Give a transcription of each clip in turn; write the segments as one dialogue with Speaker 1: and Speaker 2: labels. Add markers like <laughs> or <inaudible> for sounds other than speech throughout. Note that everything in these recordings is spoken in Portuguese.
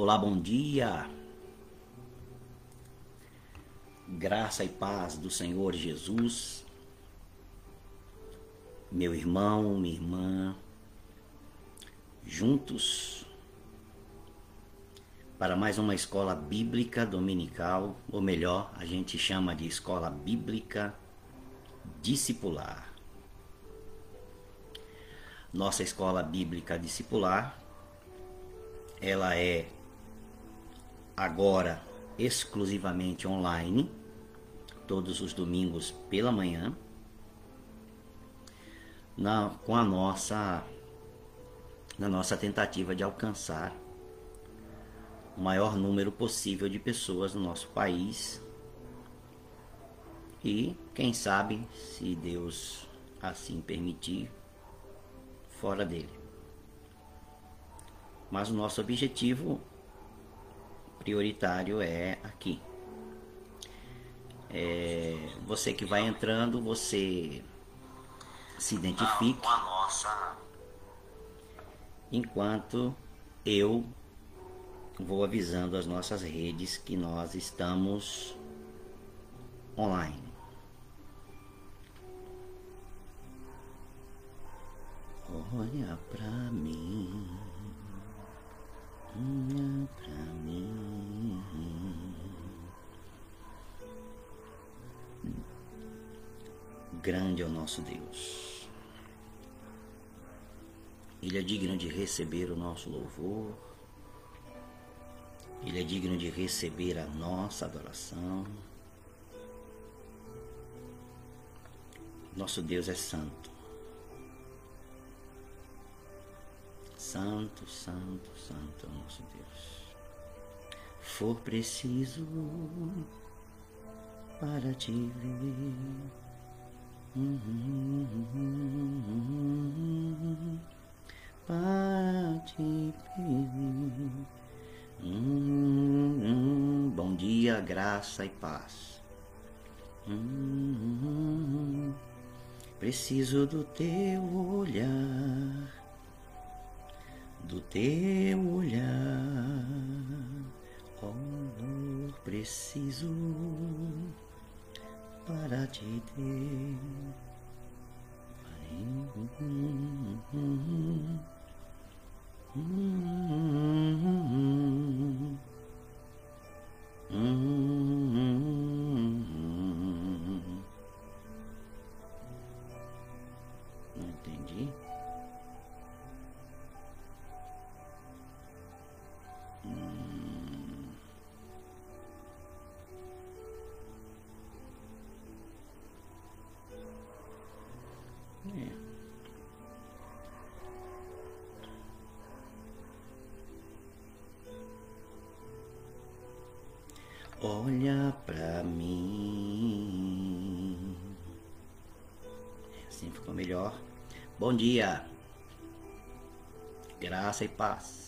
Speaker 1: Olá, bom dia. Graça e paz do Senhor Jesus. Meu irmão, minha irmã, juntos para mais uma escola bíblica dominical, ou melhor, a gente chama de escola bíblica discipular. Nossa escola bíblica discipular, ela é agora exclusivamente online, todos os domingos pela manhã, na, com a nossa, na nossa tentativa de alcançar o maior número possível de pessoas no nosso país. E, quem sabe, se Deus assim permitir, fora dele. Mas o nosso objetivo prioritário é aqui. É, você que vai entrando, você se identifique. Enquanto eu vou avisando as nossas redes que nós estamos online. Olha pra mim, olha pra mim. Grande é o nosso Deus. Ele é digno de receber o nosso louvor. Ele é digno de receber a nossa adoração. Nosso Deus é santo. Santo, santo, santo é o nosso Deus. For preciso para te ver. Bom dia, graça e paz. Hum, preciso do teu olhar, do teu olhar. Oh, preciso para te ter. Entendi. É. Olha pra mim. Assim ficou melhor. Bom dia. Graça e paz.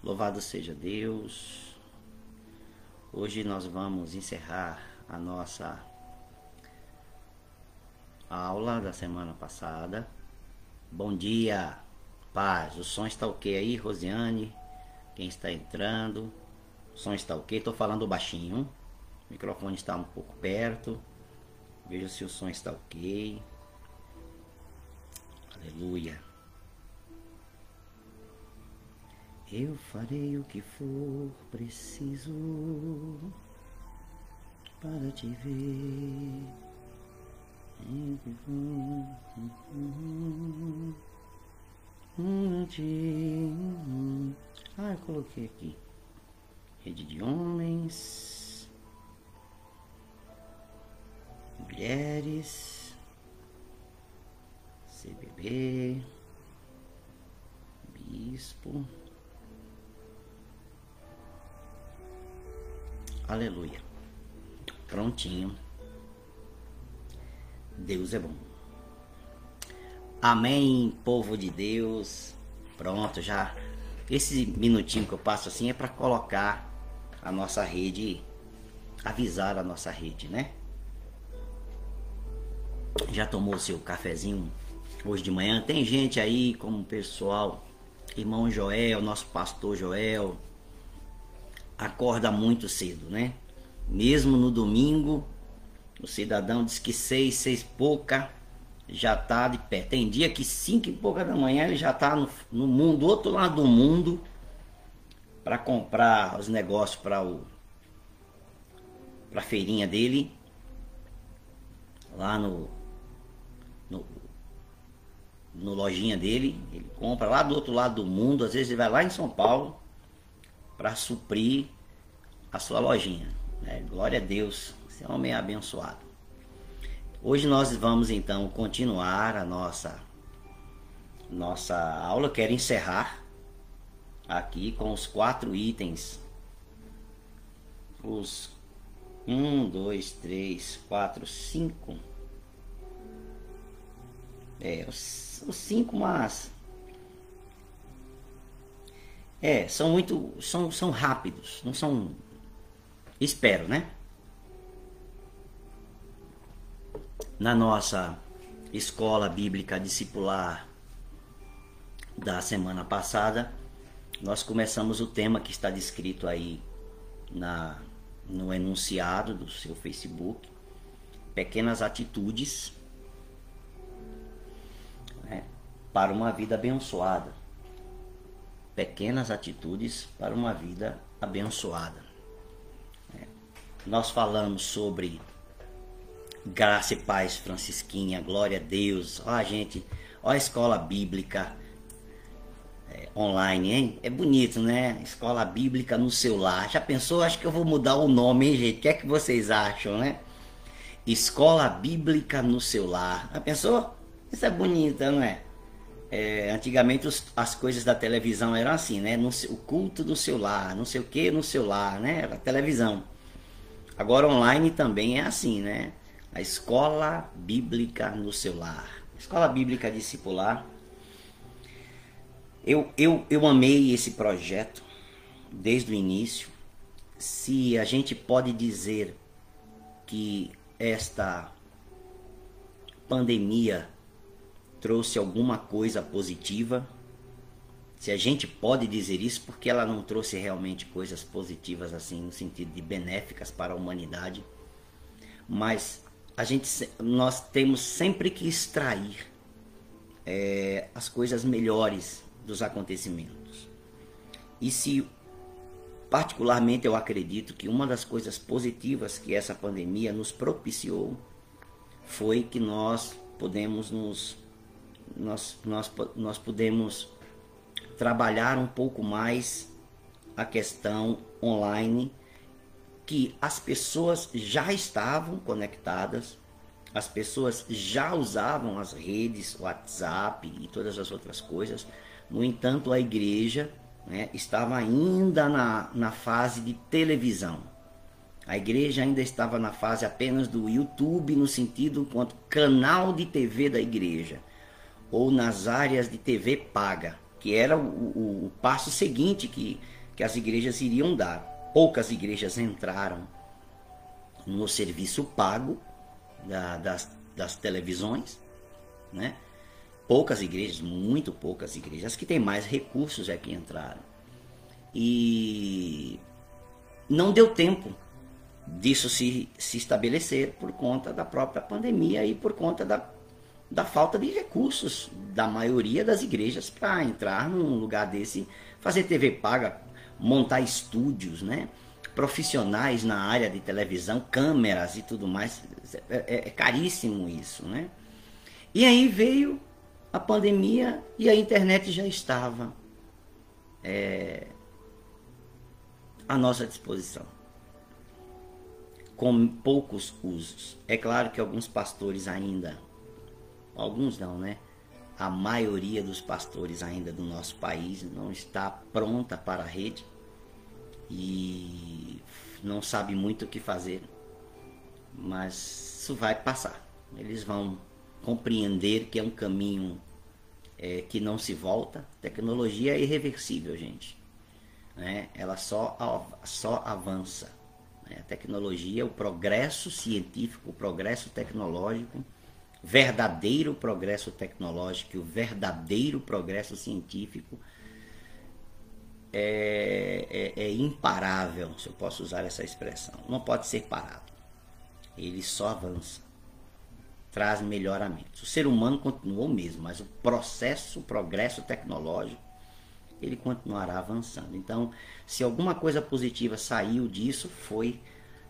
Speaker 1: Louvado seja Deus. Hoje nós vamos encerrar a nossa aula da semana passada. Bom dia, paz. O som está ok aí, Rosiane? Quem está entrando? O som está ok? Estou falando baixinho. O microfone está um pouco perto. Veja se o som está ok. Aleluia. Eu farei o que for preciso para te ver. Ah, eu coloquei aqui. Rede de homens, mulheres, CBB, bispo. Aleluia. Prontinho. Deus é bom. Amém, povo de Deus. Pronto, já. Esse minutinho que eu passo assim é para colocar a nossa rede, avisar a nossa rede, né? Já tomou seu cafezinho hoje de manhã? Tem gente aí, como pessoal, irmão Joel, nosso pastor Joel, acorda muito cedo, né? Mesmo no domingo, o cidadão diz que seis, seis pouca, já tá de pé. Tem dia que cinco e pouca da manhã ele já tá no, no mundo, do outro lado do mundo, para comprar os negócios para o para feirinha dele lá no, no no lojinha dele, ele compra lá do outro lado do mundo, às vezes ele vai lá em São Paulo para suprir a sua lojinha. Né? Glória a Deus, esse homem é abençoado. Hoje nós vamos então continuar a nossa nossa aula. Quero encerrar aqui com os quatro itens. Os um, dois, três, quatro, cinco. É, os, os cinco, mas é, são muito, são, são rápidos, não são, espero, né? na nossa escola bíblica discipular da semana passada, nós começamos o tema que está descrito aí na, no enunciado do seu Facebook, pequenas atitudes né, para uma vida abençoada. Pequenas atitudes para uma vida abençoada. É, nós falamos sobre Graça e paz, Francisquinha, glória a Deus. Ó, gente, ó a escola bíblica é, online, hein? É bonito, né? Escola bíblica no celular. Já pensou? Acho que eu vou mudar o nome, hein, gente? O que é que vocês acham, né? Escola bíblica no celular. Já pensou? Isso é bonito, não é? É antigamente os, as coisas da televisão eram assim, né? No, o culto do celular, não sei o que no celular, né? Era televisão. Agora online também é assim, né? a escola bíblica no seu lar. Escola Bíblica Discipular. Eu, eu, eu amei esse projeto desde o início. Se a gente pode dizer que esta pandemia trouxe alguma coisa positiva, se a gente pode dizer isso, porque ela não trouxe realmente coisas positivas assim no sentido de benéficas para a humanidade, mas a gente, nós temos sempre que extrair é, as coisas melhores dos acontecimentos. E se, particularmente, eu acredito que uma das coisas positivas que essa pandemia nos propiciou foi que nós podemos nos nós, nós, nós podemos trabalhar um pouco mais a questão online que as pessoas já estavam conectadas, as pessoas já usavam as redes, WhatsApp e todas as outras coisas. No entanto, a igreja né, estava ainda na, na fase de televisão. A igreja ainda estava na fase apenas do YouTube, no sentido quanto canal de TV da igreja, ou nas áreas de TV paga, que era o, o, o passo seguinte que, que as igrejas iriam dar poucas igrejas entraram no serviço pago da, das, das televisões, né? Poucas igrejas, muito poucas igrejas, as que têm mais recursos é que entraram. E não deu tempo disso se, se estabelecer por conta da própria pandemia e por conta da, da falta de recursos da maioria das igrejas para entrar num lugar desse, fazer TV paga montar estúdios, né? Profissionais na área de televisão, câmeras e tudo mais. É, é, é caríssimo isso, né? E aí veio a pandemia e a internet já estava é, à nossa disposição. Com poucos usos. É claro que alguns pastores ainda, alguns não, né? a maioria dos pastores ainda do nosso país não está pronta para a rede e não sabe muito o que fazer, mas isso vai passar. Eles vão compreender que é um caminho é, que não se volta. Tecnologia é irreversível, gente. Né? Ela só, só avança. Né? A tecnologia, o progresso científico, o progresso tecnológico, verdadeiro progresso tecnológico e o verdadeiro progresso científico é, é, é, imparável, se eu posso usar essa expressão. Não pode ser parado. Ele só avança. Traz melhoramentos. O ser humano continua o mesmo, mas o processo, o progresso tecnológico, ele continuará avançando. Então, se alguma coisa positiva saiu disso, foi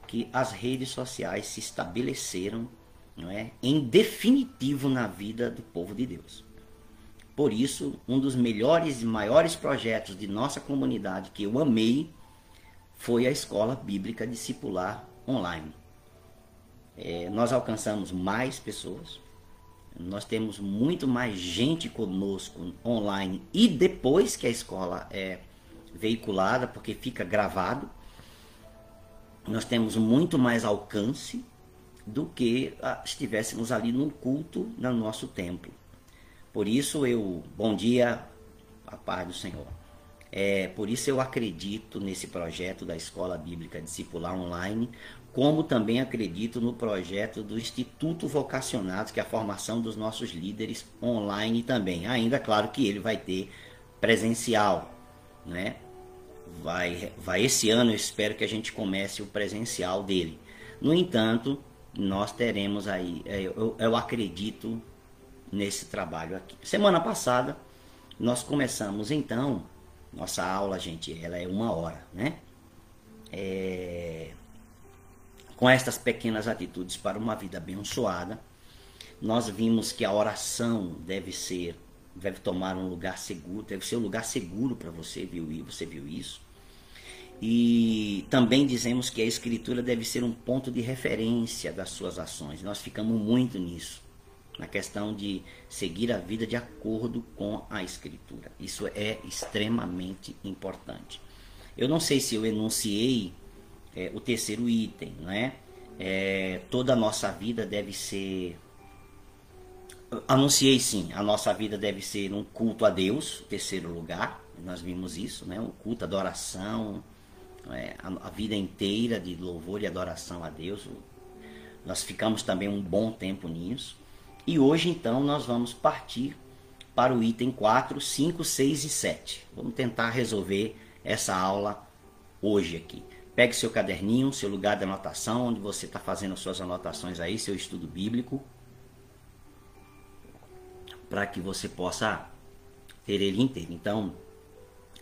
Speaker 1: que as redes sociais se estabeleceram não é, em definitivo na vida do povo de Deus. Por isso, um dos melhores e maiores projetos de nossa comunidade que eu amei foi a Escola Bíblica Discipular Online. É, nós alcançamos mais pessoas, nós temos muito mais gente conosco online e depois que a escola é veiculada, porque fica gravado, nós temos muito mais alcance do que ah, estivéssemos ali no culto no nosso templo. Por isso eu, bom dia, a paz do Senhor. É, por isso eu acredito nesse projeto da Escola Bíblica Discipular Online, como também acredito no projeto do Instituto Vocacionados, que é a formação dos nossos líderes online também. Ainda claro que ele vai ter presencial, né? Vai, vai esse ano eu espero que a gente comece o presencial dele. No entanto, nós teremos aí, é, eu, eu acredito nesse trabalho aqui. Semana passada nós começamos então, nossa aula, gente, ela é uma hora, né? É, com estas pequenas atitudes para uma vida abençoada, nós vimos que a oração deve ser, deve tomar um lugar seguro, deve ser um lugar seguro para você, viu? Você viu isso? E também dizemos que a escritura deve ser um ponto de referência das suas ações. Nós ficamos muito nisso, na questão de seguir a vida de acordo com a escritura. Isso é extremamente importante. Eu não sei se eu enunciei é, o terceiro item, não é? é? Toda a nossa vida deve ser. Anunciei sim, a nossa vida deve ser um culto a Deus, terceiro lugar, nós vimos isso, né? Um culto, adoração, é, a, a, vida inteira de louvor e adoração a Deus. Nós ficamos também um bom tempo nisso. E hoje então nós vamos partir para o item 4, 5, 6 e 7. Vamos tentar resolver essa aula hoje aqui. Pegue seu caderninho, seu lugar de anotação, onde você está fazendo as suas anotações aí, seu estudo bíblico, para que você possa ter ele inteiro. Então,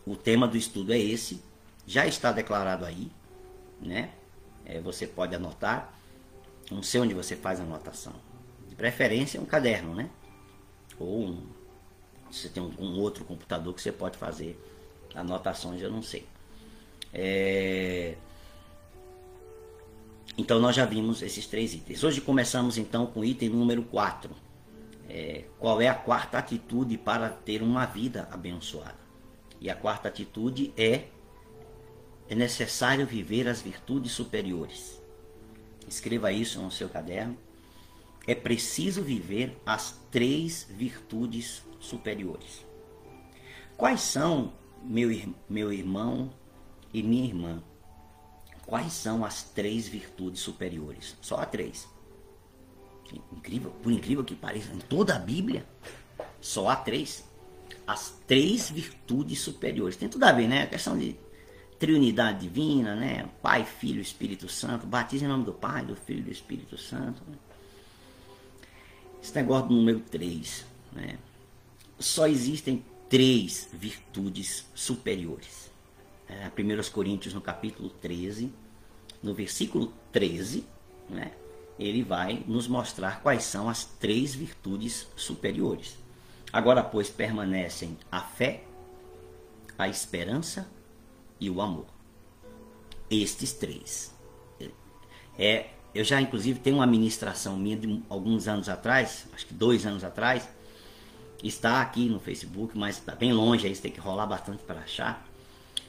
Speaker 1: o tema do estudo é esse, já está declarado aí, né? É, você pode anotar. Não sei onde você faz a anotação. De preferência um caderno, né? Ou um, você tem um, um, outro computador que você pode fazer anotações, eu não sei. É... Então nós já vimos esses três itens. Hoje começamos então com o item número 4. É, qual é a quarta atitude para ter uma vida abençoada? E a quarta atitude é é necessário viver as virtudes superiores. Escreva isso no seu caderno. É preciso viver as três virtudes superiores. Quais são, meu, meu irmão e minha irmã? Quais são as três virtudes superiores? Só há três. Incrível, por incrível que pareça, em toda a Bíblia, só há três. As três virtudes superiores. Tem tudo a ver, né? A questão de Trinidade Divina, né? Pai, Filho, Espírito Santo. Batiza em nome do Pai, do Filho e do Espírito Santo. Né? Esse negócio do número 3, né? Só existem três virtudes superiores. É, 1 Coríntios, no capítulo 13, no versículo 13, né? ele vai nos mostrar quais são as três virtudes superiores. Agora, pois, permanecem a fé, a esperança e o amor. Estes três. É, eu já inclusive tenho uma ministração minha de alguns anos atrás, acho que dois anos atrás, está aqui no Facebook, mas está bem longe, aí você tem que rolar bastante para achar.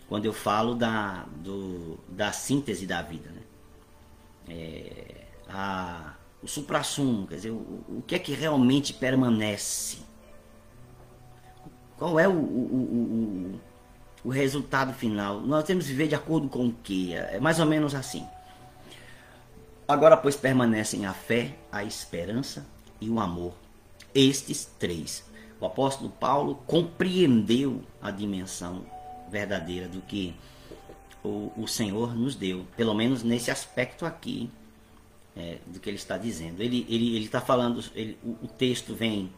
Speaker 1: Quando eu falo da, do, da síntese da vida, né? É, a, o supra-sumo, quer dizer, o, o que é que realmente permanece? Qual é o, o, o, o, resultado final? Nós temos que viver de acordo com o que? É mais ou menos assim. Agora, pois, permanecem a fé, a esperança e o amor. Estes três. O apóstolo Paulo compreendeu a dimensão verdadeira do que o, o Senhor nos deu, pelo menos nesse aspecto aqui é, do que ele está dizendo. Ele está ele, ele tá falando, ele, o, o texto vem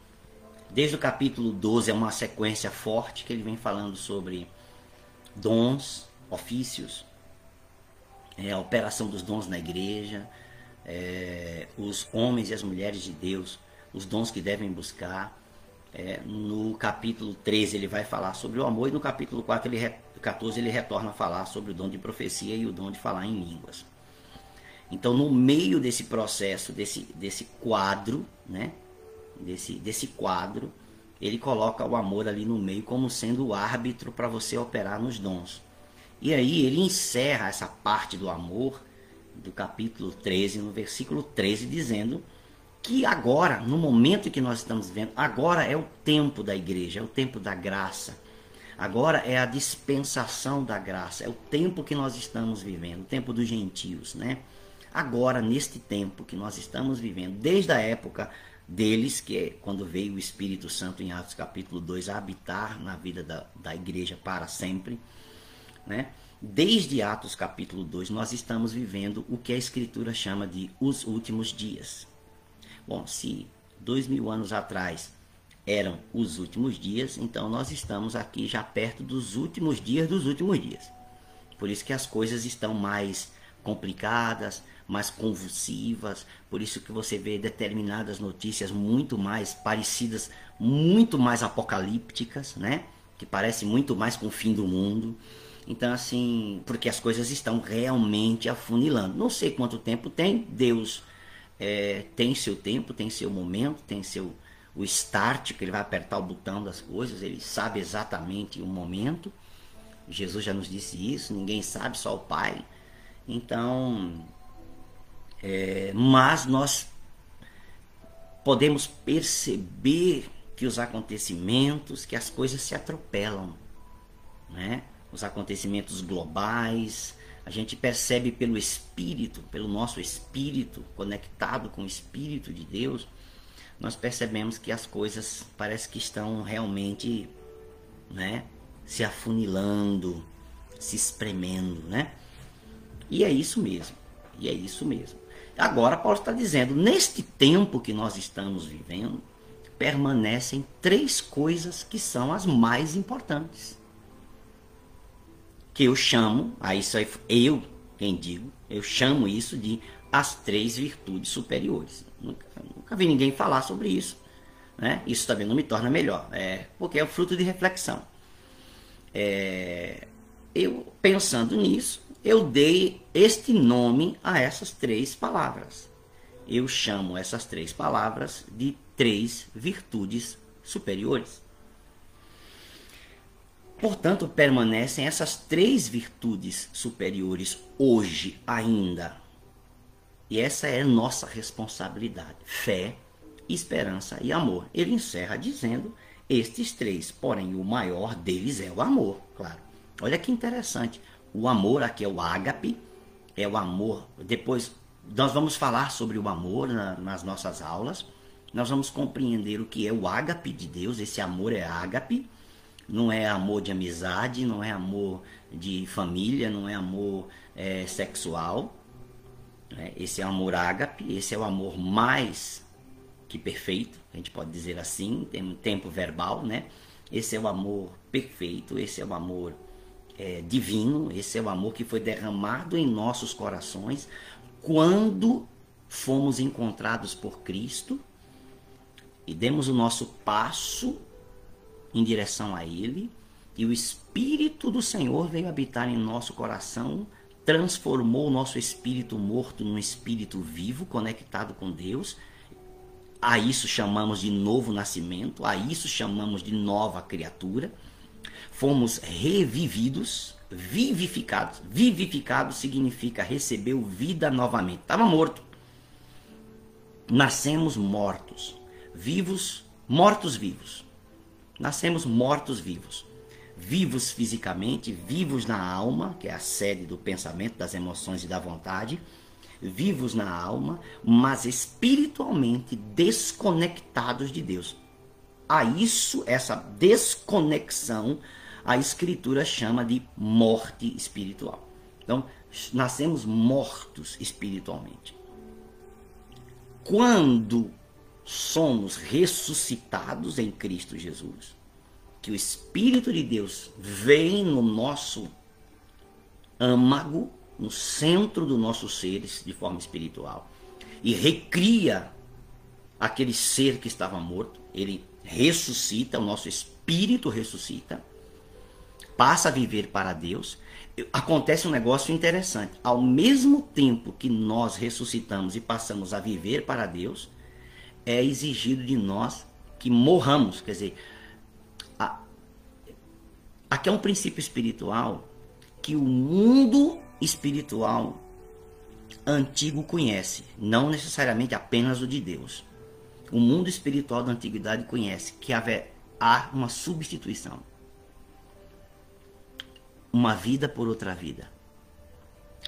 Speaker 1: desde o capítulo 12, é uma sequência forte que ele vem falando sobre dons, ofícios, é, a operação dos dons na igreja, é, os homens e as mulheres de Deus, os dons que devem buscar. É, no capítulo 13 ele vai falar sobre o amor e no capítulo 4 ele, 14 ele retorna a falar sobre o dom de profecia e o dom de falar em línguas. Então, no meio desse processo, desse, desse quadro, né, desse, desse quadro, ele coloca o amor ali no meio como sendo o árbitro para você operar nos dons. E aí ele encerra essa parte do amor do capítulo 13, no versículo 13, dizendo que agora, no momento que nós estamos vivendo, agora é o tempo da igreja, é o tempo da graça. Agora é a dispensação da graça, é o tempo que nós estamos vivendo, o tempo dos gentios, né? Agora, neste tempo que nós estamos vivendo, desde a época deles, que é quando veio o Espírito Santo em Atos capítulo 2 a habitar na vida da, da igreja para sempre, né? Desde Atos capítulo 2, nós estamos vivendo o que a Escritura chama de os últimos dias. Bom, se dois mil anos atrás eram os últimos dias, então nós estamos aqui já perto dos últimos dias dos últimos dias. Por isso que as coisas estão mais complicadas, mais convulsivas, por isso que você vê determinadas notícias muito mais parecidas, muito mais apocalípticas, né? Que parecem muito mais com o fim do mundo. Então, assim, porque as coisas estão realmente afunilando. Não sei quanto tempo tem, Deus é, tem seu tempo, tem seu momento, tem seu o start, que ele vai apertar o botão das coisas, ele sabe exatamente o momento. Jesus já nos disse isso, ninguém sabe, só o Pai. Então, é, mas nós podemos perceber que os acontecimentos, que as coisas se atropelam, né? os acontecimentos globais, a gente percebe pelo Espírito, pelo nosso Espírito, conectado com o Espírito de Deus, nós percebemos que as coisas parece que estão realmente né, se afunilando, se espremendo, né? E é isso mesmo, e é isso mesmo. Agora Paulo está dizendo, neste tempo que nós estamos vivendo, permanecem três coisas que são as mais importantes que eu chamo, aí isso aí eu quem digo, eu chamo isso de as três virtudes superiores. Nunca, nunca vi ninguém falar sobre isso. Né? Isso também não me torna melhor, é, porque é o fruto de reflexão. É, eu pensando nisso, eu dei este nome a essas três palavras. Eu chamo essas três palavras de três virtudes superiores. Portanto, permanecem essas três virtudes superiores hoje ainda. E essa é nossa responsabilidade: fé, esperança e amor. Ele encerra dizendo estes três, porém o maior deles é o amor, claro. Olha que interessante. O amor aqui é o ágape, é o amor. Depois nós vamos falar sobre o amor na, nas nossas aulas. Nós vamos compreender o que é o ágape de Deus. Esse amor é ágape não é amor de amizade, não é amor de família, não é amor é, sexual. Né? Esse é o amor ágape, esse é o amor mais que perfeito, a gente pode dizer assim, tem um tempo verbal, né? Esse é o amor perfeito, esse é o amor é, divino, esse é o amor que foi derramado em nossos corações quando fomos encontrados por Cristo e demos o nosso passo em direção a Ele, e o Espírito do Senhor veio habitar em nosso coração, transformou o nosso espírito morto num espírito vivo, conectado com Deus. A isso chamamos de novo nascimento, a isso chamamos de nova criatura. Fomos revividos, vivificados. Vivificado significa recebeu vida novamente. Estava morto. Nascemos mortos, vivos, mortos vivos Nascemos mortos-vivos. Vivos fisicamente, vivos na alma, que é a sede do pensamento, das emoções e da vontade. Vivos na alma, mas espiritualmente desconectados de Deus. A isso, essa desconexão, a Escritura chama de morte espiritual. Então, nascemos mortos espiritualmente. Quando somos ressuscitados em Cristo Jesus, que o Espírito de Deus vem no nosso âmago, no centro do nosso ser, de forma espiritual, e recria aquele ser que estava morto, ele ressuscita, o nosso espírito ressuscita, passa a viver para Deus. Acontece um negócio interessante. Ao mesmo tempo que nós ressuscitamos e passamos a viver para Deus, é exigido de nós que morramos. Quer dizer, a, aqui é um princípio espiritual que o mundo espiritual antigo conhece, não necessariamente apenas o de Deus. O mundo espiritual da antiguidade conhece que há uma substituição. Uma vida por outra vida.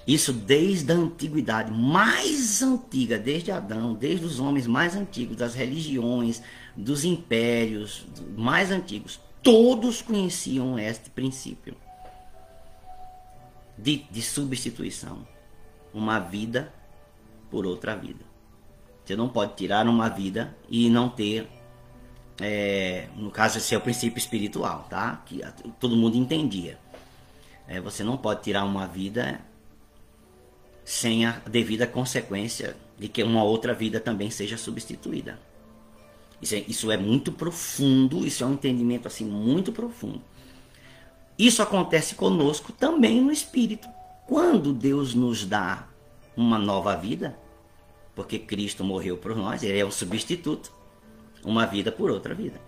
Speaker 1: Isso desde a antiguidade mais antiga, desde Adão, desde os homens mais antigos, das religiões, dos impérios mais antigos, todos conheciam este princípio de, de substituição. Uma vida por outra vida. Você não pode tirar uma vida e não ter, é, no caso, esse é o princípio espiritual, tá? Que todo mundo entendia. É, você não pode tirar uma vida sem a devida consequência de que uma outra vida também seja substituída. Isso é, isso é muito profundo, isso é um entendimento assim muito profundo. Isso acontece conosco também no espírito. Quando Deus nos dá uma nova vida, porque Cristo morreu por nós, ele é o substituto, uma vida por outra vida.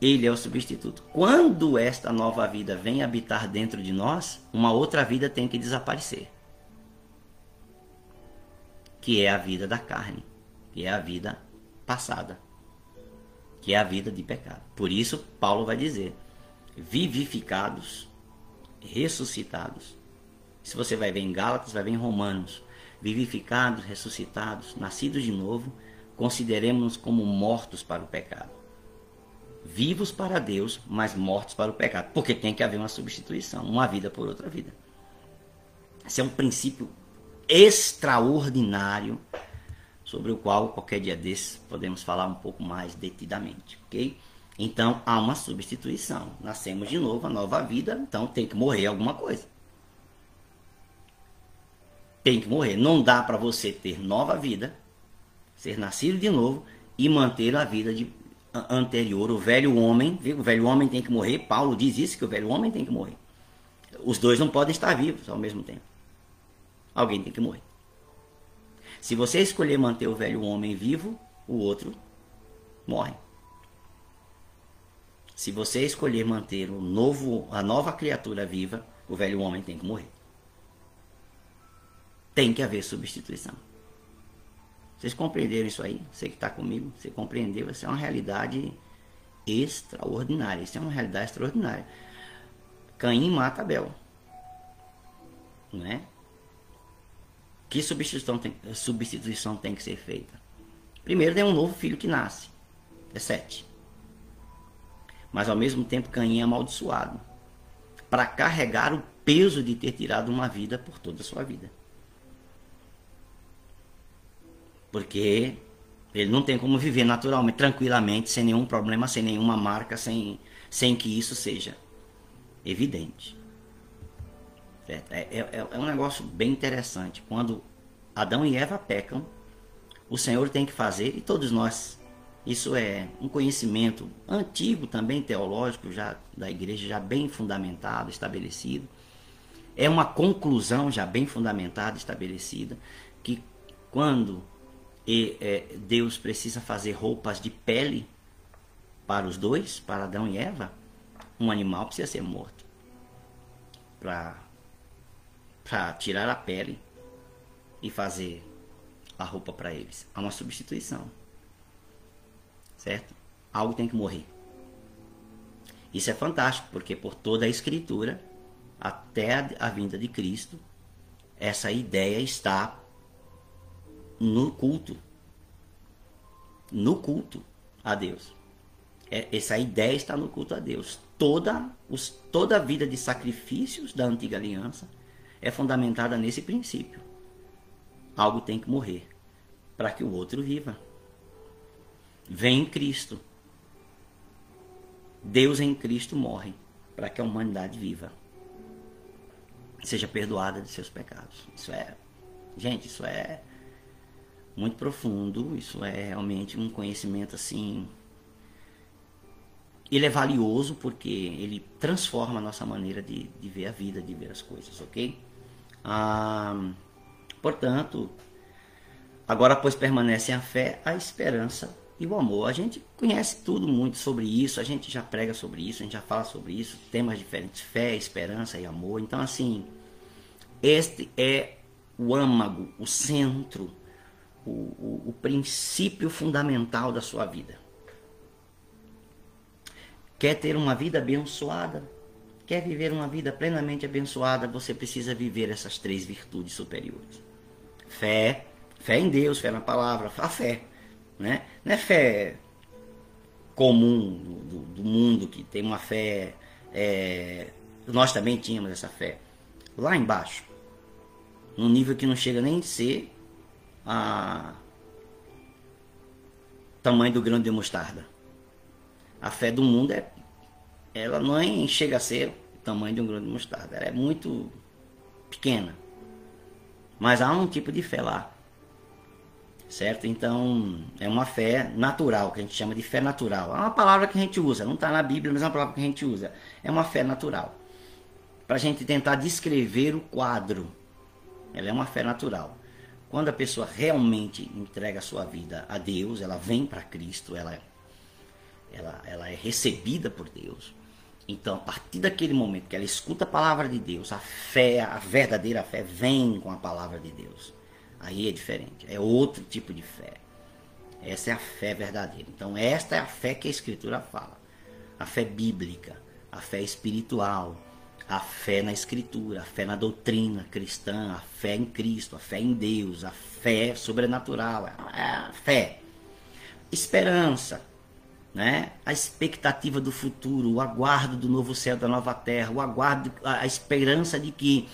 Speaker 1: Ele é o substituto. Quando esta nova vida vem habitar dentro de nós, uma outra vida tem que desaparecer que é a vida da carne, que é a vida passada, que é a vida de pecado. Por isso, Paulo vai dizer: vivificados, ressuscitados. Se você vai ver em Gálatas, vai ver em Romanos. Vivificados, ressuscitados, nascidos de novo, consideremos-nos como mortos para o pecado. Vivos para Deus, mas mortos para o pecado. Porque tem que haver uma substituição, uma vida por outra vida. Esse é um princípio extraordinário, sobre o qual qualquer dia desses podemos falar um pouco mais detidamente, ok? Então há uma substituição. Nascemos de novo, a nova vida, então tem que morrer alguma coisa. Tem que morrer. Não dá para você ter nova vida, ser nascido de novo e manter a vida de, anterior. O velho homem, o velho homem tem que morrer. Paulo diz isso que o velho homem tem que morrer. Os dois não podem estar vivos ao mesmo tempo. Alguém tem que morrer. Se você escolher manter o velho homem vivo, o outro morre. Se você escolher manter o novo, a nova criatura viva, o velho homem tem que morrer. Tem que haver substituição. Vocês compreenderam isso aí? Você que está comigo, você compreendeu? Isso é uma realidade extraordinária. Isso é uma realidade extraordinária. Caim mata Abel. Não é? Que substituição tem, substituição tem que ser feita? Primeiro, tem um novo filho que nasce. É sete. Mas ao mesmo tempo, Caim é amaldiçoado. Para carregar o peso de ter tirado uma vida por toda a sua vida. Porque ele não tem como viver naturalmente, tranquilamente, sem nenhum problema, sem nenhuma marca, sem, sem que isso seja evidente. É, é, é, é um negócio bem interessante. Quando Adão e Eva pecam, o Senhor tem que fazer, e todos nós. Isso é um conhecimento antigo também, teológico, já da igreja, já bem fundamentado, estabelecido. É uma conclusão já bem fundamentada, estabelecida, que quando é, Deus precisa fazer roupas de pele para os dois, para Adão e Eva, um animal precisa ser morto para tirar a pele e fazer a roupa para eles. Há uma substituição. Certo? Algo tem que morrer. Isso é fantástico, porque por toda a Escritura, até a vinda de Cristo, essa ideia está no culto. No culto a Deus. É, essa ideia está no culto a Deus. Toda, os, toda a vida de sacrifícios da antiga aliança é fundamentada nesse princípio. Algo tem que morrer para que o outro viva. Vem Cristo. Deus em Cristo morre para que a humanidade viva. Seja perdoada de seus pecados. Isso é, gente, isso é muito profundo, isso é realmente um conhecimento assim ele é valioso porque ele transforma a nossa maneira de, de ver a vida, de ver as coisas, ok? Ah, portanto, agora pois permanecem a fé, a esperança e o amor. A gente conhece tudo muito sobre isso, a gente já prega sobre isso, a gente já fala sobre isso, temas diferentes, fé, esperança e amor. Então, assim, este é o âmago, o centro, o, o, o princípio fundamental da sua vida. Quer ter uma vida abençoada? Quer viver uma vida plenamente abençoada? Você precisa viver essas três virtudes superiores: fé, fé em Deus, fé na palavra, a fé, né? Não é fé comum do, do mundo que tem uma fé. É, nós também tínhamos essa fé lá embaixo, num nível que não chega nem a ser a tamanho do grão de mostarda. A fé do mundo é. Ela não chega a ser o tamanho de um grão de mostarda. Ela é muito pequena. Mas há um tipo de fé lá. Certo? Então, é uma fé natural, que a gente chama de fé natural. É uma palavra que a gente usa, não está na Bíblia, mas é uma palavra que a gente usa. É uma fé natural. Para a gente tentar descrever o quadro. Ela é uma fé natural. Quando a pessoa realmente entrega a sua vida a Deus, ela vem para Cristo, ela ela, ela é recebida por Deus. Então, a partir daquele momento que ela escuta a palavra de Deus, a fé, a verdadeira fé, vem com a palavra de Deus. Aí é diferente, é outro tipo de fé. Essa é a fé verdadeira. Então, esta é a fé que a Escritura fala. A fé bíblica, a fé espiritual, a fé na Escritura, a fé na doutrina cristã, a fé em Cristo, a fé em Deus, a fé sobrenatural, a fé. Esperança, né? a expectativa do futuro, o aguardo do novo céu, da nova terra, o aguardo, a esperança de que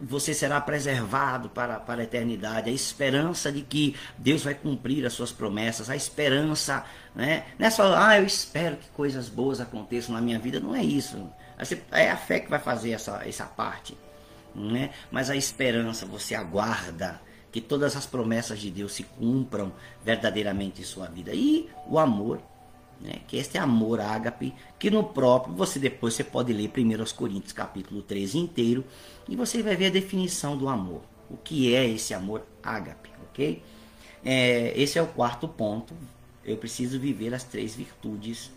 Speaker 1: você será preservado para, para a eternidade, a esperança de que Deus vai cumprir as suas promessas, a esperança, né? não é só, ah, eu espero que coisas boas aconteçam na minha vida, não é isso. É a fé que vai fazer essa, essa parte, né? mas a esperança, você aguarda que todas as promessas de Deus se cumpram verdadeiramente em sua vida. E o amor, né? que este amor ágape, que no próprio, você depois você pode ler 1 Coríntios capítulo 13 inteiro, e você vai ver a definição do amor. O que é esse amor ágape, ok? É, esse é o quarto ponto. Eu preciso viver as três virtudes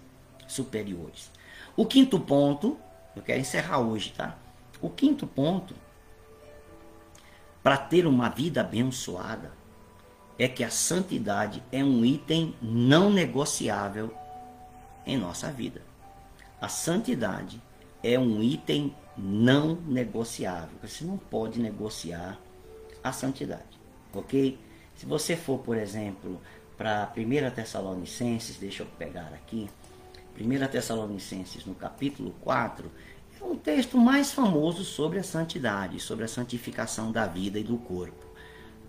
Speaker 1: superiores. O quinto ponto, eu quero encerrar hoje, tá? O quinto ponto, para ter uma vida abençoada, é que a santidade é um item não negociável em nossa vida. A santidade é um item não negociável. Você não pode negociar a santidade, ok? Se você for, por exemplo, para 1 Tessalonicenses, deixa eu pegar aqui, 1 Tessalonicenses no capítulo 4, é um texto mais famoso sobre a santidade, sobre a santificação da vida e do corpo.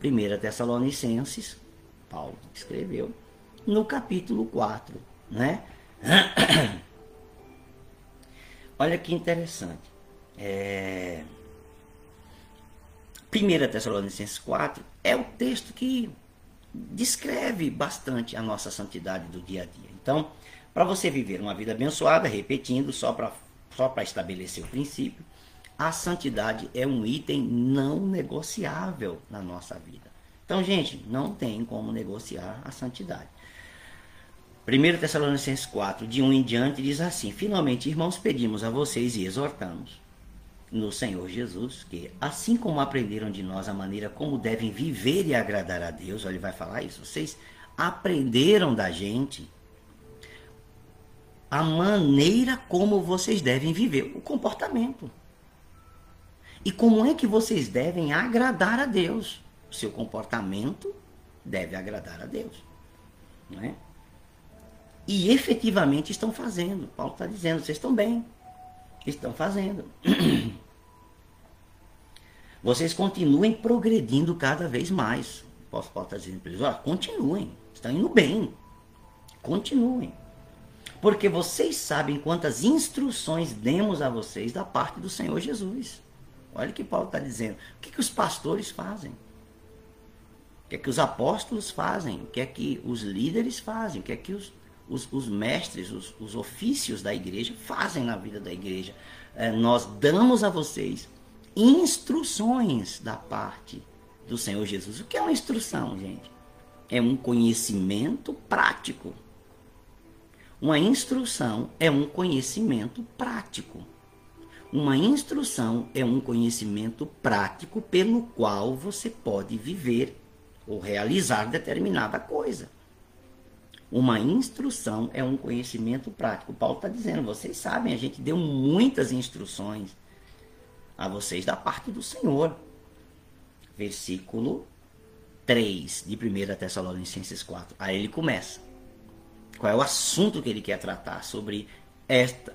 Speaker 1: 1 Tessalonicenses, Paulo escreveu, no capítulo 4, né? <coughs> Olha que interessante. É... 1 Tessalonicenses 4 é o texto que descreve bastante a nossa santidade do dia a dia. Então, para você viver uma vida abençoada, repetindo, só para só estabelecer o princípio, a santidade é um item não negociável na nossa vida. Então, gente, não tem como negociar a santidade. 1 Tessalonicenses 4, de 1 em diante, diz assim: Finalmente, irmãos, pedimos a vocês e exortamos no Senhor Jesus que, assim como aprenderam de nós a maneira como devem viver e agradar a Deus, olha, ele vai falar isso, vocês aprenderam da gente a maneira como vocês devem viver, o comportamento. E como é que vocês devem agradar a Deus? O seu comportamento deve agradar a Deus. Não é? E efetivamente estão fazendo. Paulo está dizendo, vocês estão bem. Estão fazendo. <clears throat> Vocês continuem progredindo cada vez mais. Posso Paulo está dizendo para eles, olha, continuem. Estão indo bem. Continuem. Porque vocês sabem quantas instruções demos a vocês da parte do Senhor Jesus. Olha o que Paulo está dizendo. O que, que os pastores fazem? O que é que os apóstolos fazem? O que é que os líderes fazem? O que é que os, os, os mestres, os, os, ofícios da igreja fazem na vida da igreja? É, nós damos a vocês instruções da parte do Senhor Jesus. O que é uma instrução, gente? É um conhecimento prático. Uma instrução é um conhecimento prático. Uma instrução é um conhecimento prático pelo qual você pode viver ou realizar determinada coisa. Uma instrução é um conhecimento prático. Paulo está dizendo, vocês sabem, a gente deu muitas instruções a vocês da parte do Senhor. Versículo 3 de 1 Tessalonicenses 4. Aí ele começa. Qual é o assunto que ele quer tratar sobre esta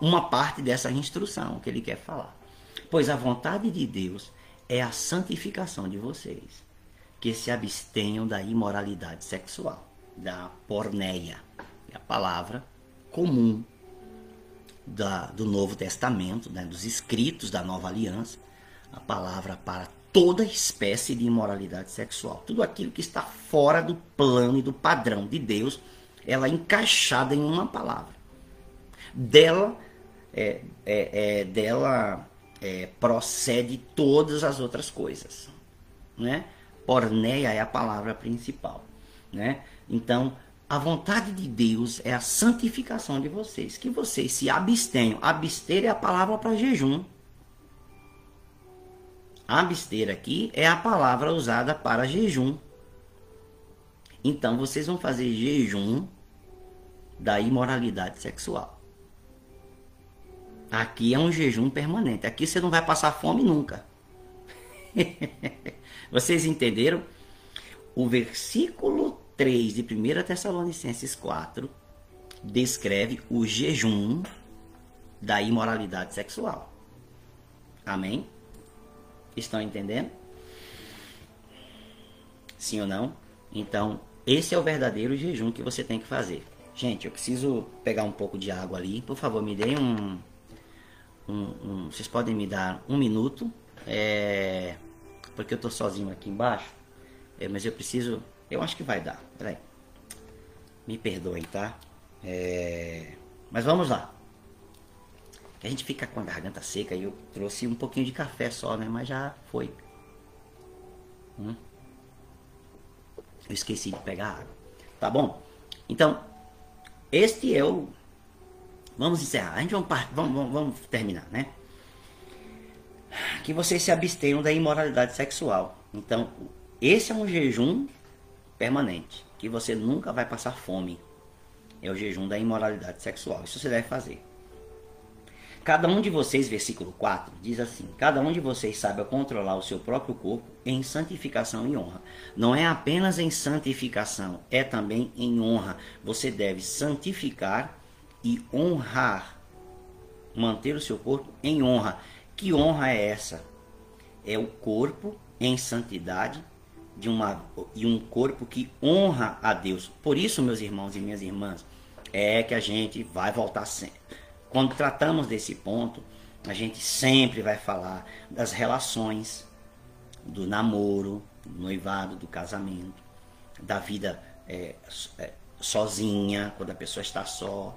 Speaker 1: uma parte dessa instrução que ele quer falar. Pois a vontade de Deus é a santificação de vocês que se abstenham da imoralidade sexual, da porneia, é a palavra comum da, do Novo Testamento, né, dos escritos da Nova Aliança, a palavra para toda espécie de imoralidade sexual. Tudo aquilo que está fora do plano e do padrão de Deus, ela é encaixada em uma palavra. Dela, é, é, é dela é, procede todas as outras coisas. Né? Porneia é a palavra principal, né? Então, a vontade de Deus é a santificação de vocês, que vocês se abstenham. Abster é a palavra para jejum. Abster aqui é a palavra usada para jejum. Então, vocês vão fazer jejum da imoralidade sexual. Aqui é um jejum permanente. Aqui você não vai passar fome nunca. <laughs> Vocês entenderam? O versículo 3 de 1 Tessalonicenses 4 descreve o jejum da imoralidade sexual. Amém? Estão entendendo? Sim ou não? Então, esse é o verdadeiro jejum que você tem que fazer. Gente, eu preciso pegar um pouco de água ali. Por favor, me deem um. um, um vocês podem me dar um minuto. É porque eu tô sozinho aqui embaixo. É, mas eu preciso. Eu acho que vai dar. Peraí. Me perdoem, tá? É, mas vamos lá. A gente fica com a garganta seca e eu trouxe um pouquinho de café só, né? Mas já foi. Hum. Eu esqueci de pegar água. Tá bom? Então, este é o. Vamos encerrar. A gente vamos, vamos, vamos terminar, né? que vocês se abstenham da imoralidade sexual. Então, esse é um jejum permanente, que você nunca vai passar fome. É o jejum da imoralidade sexual. Isso você deve fazer. Cada um de vocês, versículo 4, diz assim: Cada um de vocês sabe controlar o seu próprio corpo em santificação e honra. Não é apenas em santificação, é também em honra. Você deve santificar e honrar. Manter o seu corpo em honra. Que honra é essa? É o corpo em santidade de uma, e um corpo que honra a Deus. Por isso, meus irmãos e minhas irmãs, é que a gente vai voltar sempre. Quando tratamos desse ponto, a gente sempre vai falar das relações, do namoro, do noivado, do casamento, da vida é, é, sozinha, quando a pessoa está só,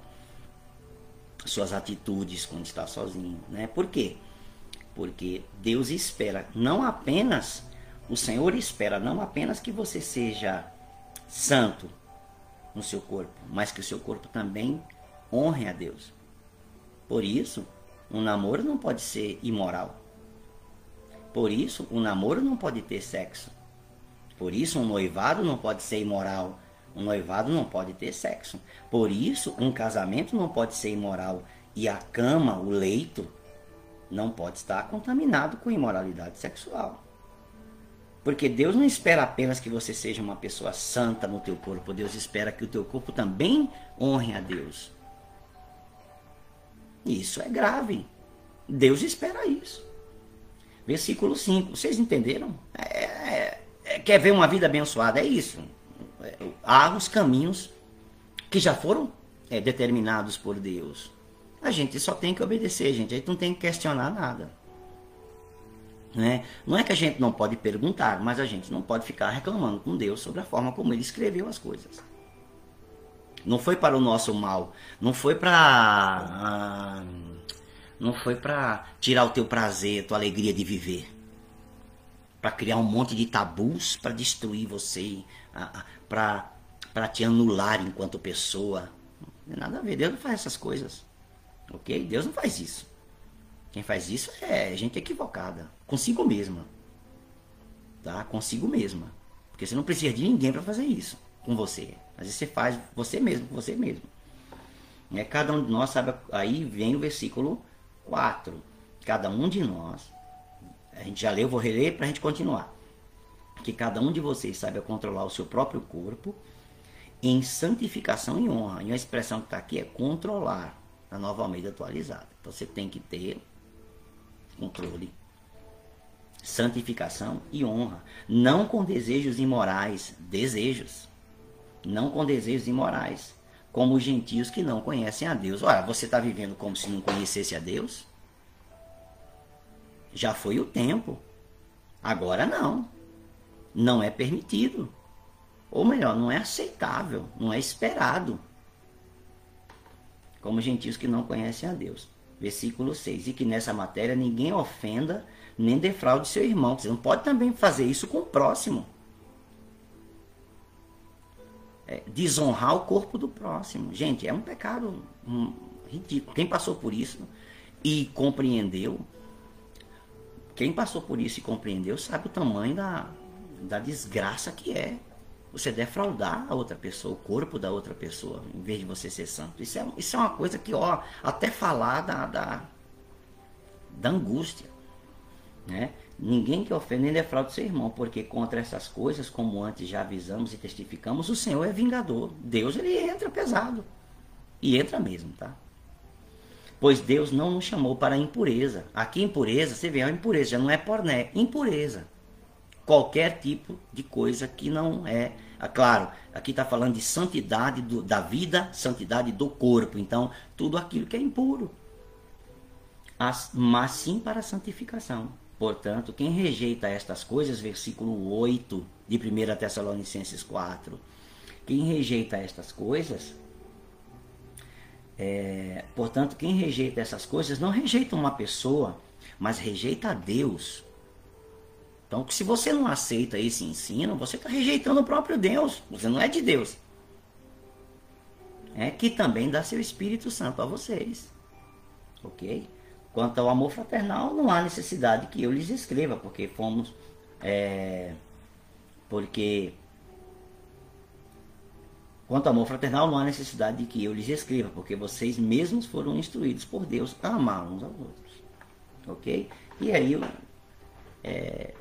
Speaker 1: suas atitudes quando está sozinho, né? Por quê? Porque Deus espera não apenas, o Senhor espera não apenas que você seja santo no seu corpo, mas que o seu corpo também honre a Deus. Por isso, um namoro não pode ser imoral. Por isso, um namoro não pode ter sexo. Por isso, um noivado não pode ser imoral. Um noivado não pode ter sexo. Por isso, um casamento não pode ser imoral. E a cama, o leito, não pode estar contaminado com imoralidade sexual. Porque Deus não espera apenas que você seja uma pessoa santa no teu corpo. Deus espera que o teu corpo também honre a Deus. Isso é grave. Deus espera isso. Versículo 5. Vocês entenderam? É, é, é, quer ver uma vida abençoada? É isso. É, há os caminhos que já foram é, determinados por Deus. A gente só tem que obedecer, gente. A gente não tem que questionar nada. Né? Não é que a gente não pode perguntar, mas a gente não pode ficar reclamando com Deus sobre a forma como ele escreveu as coisas. Não foi para o nosso mal, não foi para ah, não foi para tirar o teu prazer, tua alegria de viver. Para criar um monte de tabus para destruir você, para te anular enquanto pessoa. Não tem nada a ver, Deus não faz essas coisas. OK? Deus não faz isso. Quem faz isso é gente equivocada, consigo mesma. Tá? Consigo mesma. Porque você não precisa de ninguém para fazer isso com você. Às vezes você faz você mesmo você mesmo. É, cada um de nós sabe, aí vem o versículo 4. Cada um de nós, a gente já leu, vou reler para a gente continuar. Que cada um de vocês saiba controlar o seu próprio corpo em santificação e honra. E a expressão que está aqui é controlar, na nova Almeida atualizada. Então você tem que ter controle, santificação e honra. Não com desejos imorais, desejos. Não com desejos imorais, como os gentios que não conhecem a Deus. Ora, você está vivendo como se não conhecesse a Deus? Já foi o tempo. Agora não. Não é permitido. Ou melhor, não é aceitável, não é esperado. Como gentios que não conhecem a Deus versículo 6. E que nessa matéria ninguém ofenda nem defraude seu irmão. Você não pode também fazer isso com o próximo. É, desonrar o corpo do próximo. Gente, é um pecado um, ridículo. Quem passou por isso e compreendeu, quem passou por isso e compreendeu, sabe o tamanho da, da desgraça que é você defraudar a outra pessoa, o corpo da outra pessoa, em vez de você ser santo. Isso é, isso é uma coisa que, ó, até falar da, da, da angústia. Né? Ninguém que ofende nem defraude seu irmão, porque contra essas coisas, como antes já avisamos e testificamos, o Senhor é vingador. Deus ele entra pesado. E entra mesmo, tá? Pois Deus não nos chamou para impureza. Aqui impureza, você vê, é uma impureza, já não é porné, impureza qualquer tipo de coisa que não é. é claro, aqui está falando de santidade do, da vida, santidade do corpo. Então, tudo aquilo que é impuro. As, mas sim para a santificação. Portanto, quem rejeita estas coisas, versículo 8 de 1 Tessalonicenses 4, quem rejeita estas coisas, é, portanto, quem rejeita essas coisas não rejeita uma pessoa, mas rejeita a Deus então, se você não aceita esse ensino, você está rejeitando o próprio Deus. Você não é de Deus. É que também dá seu Espírito Santo a vocês. Ok? Quanto ao amor fraternal, não há necessidade que eu lhes escreva, porque fomos. É, porque. Quanto ao amor fraternal, não há necessidade de que eu lhes escreva, porque vocês mesmos foram instruídos por Deus a amar uns aos outros. Ok? E aí, é,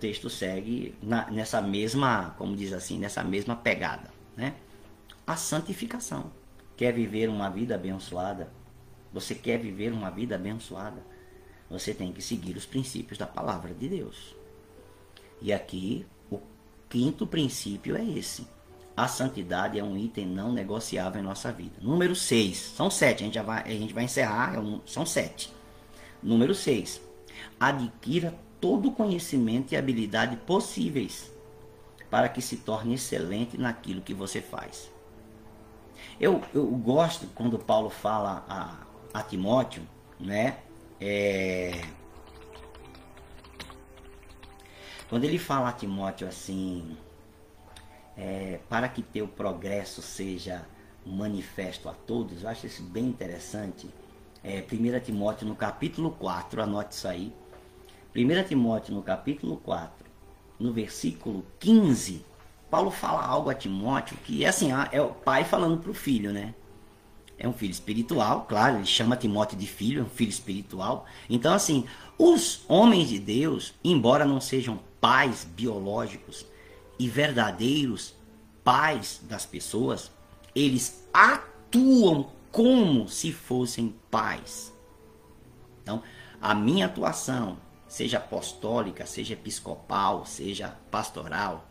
Speaker 1: texto segue na, nessa mesma, como diz assim, nessa mesma pegada, né? A santificação. Quer viver uma vida abençoada? Você quer viver uma vida abençoada? Você tem que seguir os princípios da palavra de Deus. E aqui o quinto princípio é esse. A santidade é um item não negociável em nossa vida. Número 6. São sete. A gente, já vai, a gente vai encerrar. É são sete. Número 6. Adquira todo o conhecimento e habilidade possíveis para que se torne excelente naquilo que você faz. Eu, eu gosto quando Paulo fala a, a Timóteo, né? É, quando ele fala a Timóteo assim, é, para que teu progresso seja manifesto a todos, eu acho isso bem interessante. É, 1 Timóteo no capítulo 4, anote isso aí. 1 Timóteo, no capítulo 4, no versículo 15, Paulo fala algo a Timóteo que é assim, é o pai falando para o filho, né? É um filho espiritual, claro, ele chama Timóteo de filho, é um filho espiritual. Então, assim, os homens de Deus, embora não sejam pais biológicos e verdadeiros pais das pessoas, eles atuam como se fossem pais. Então, a minha atuação, seja apostólica, seja episcopal, seja pastoral,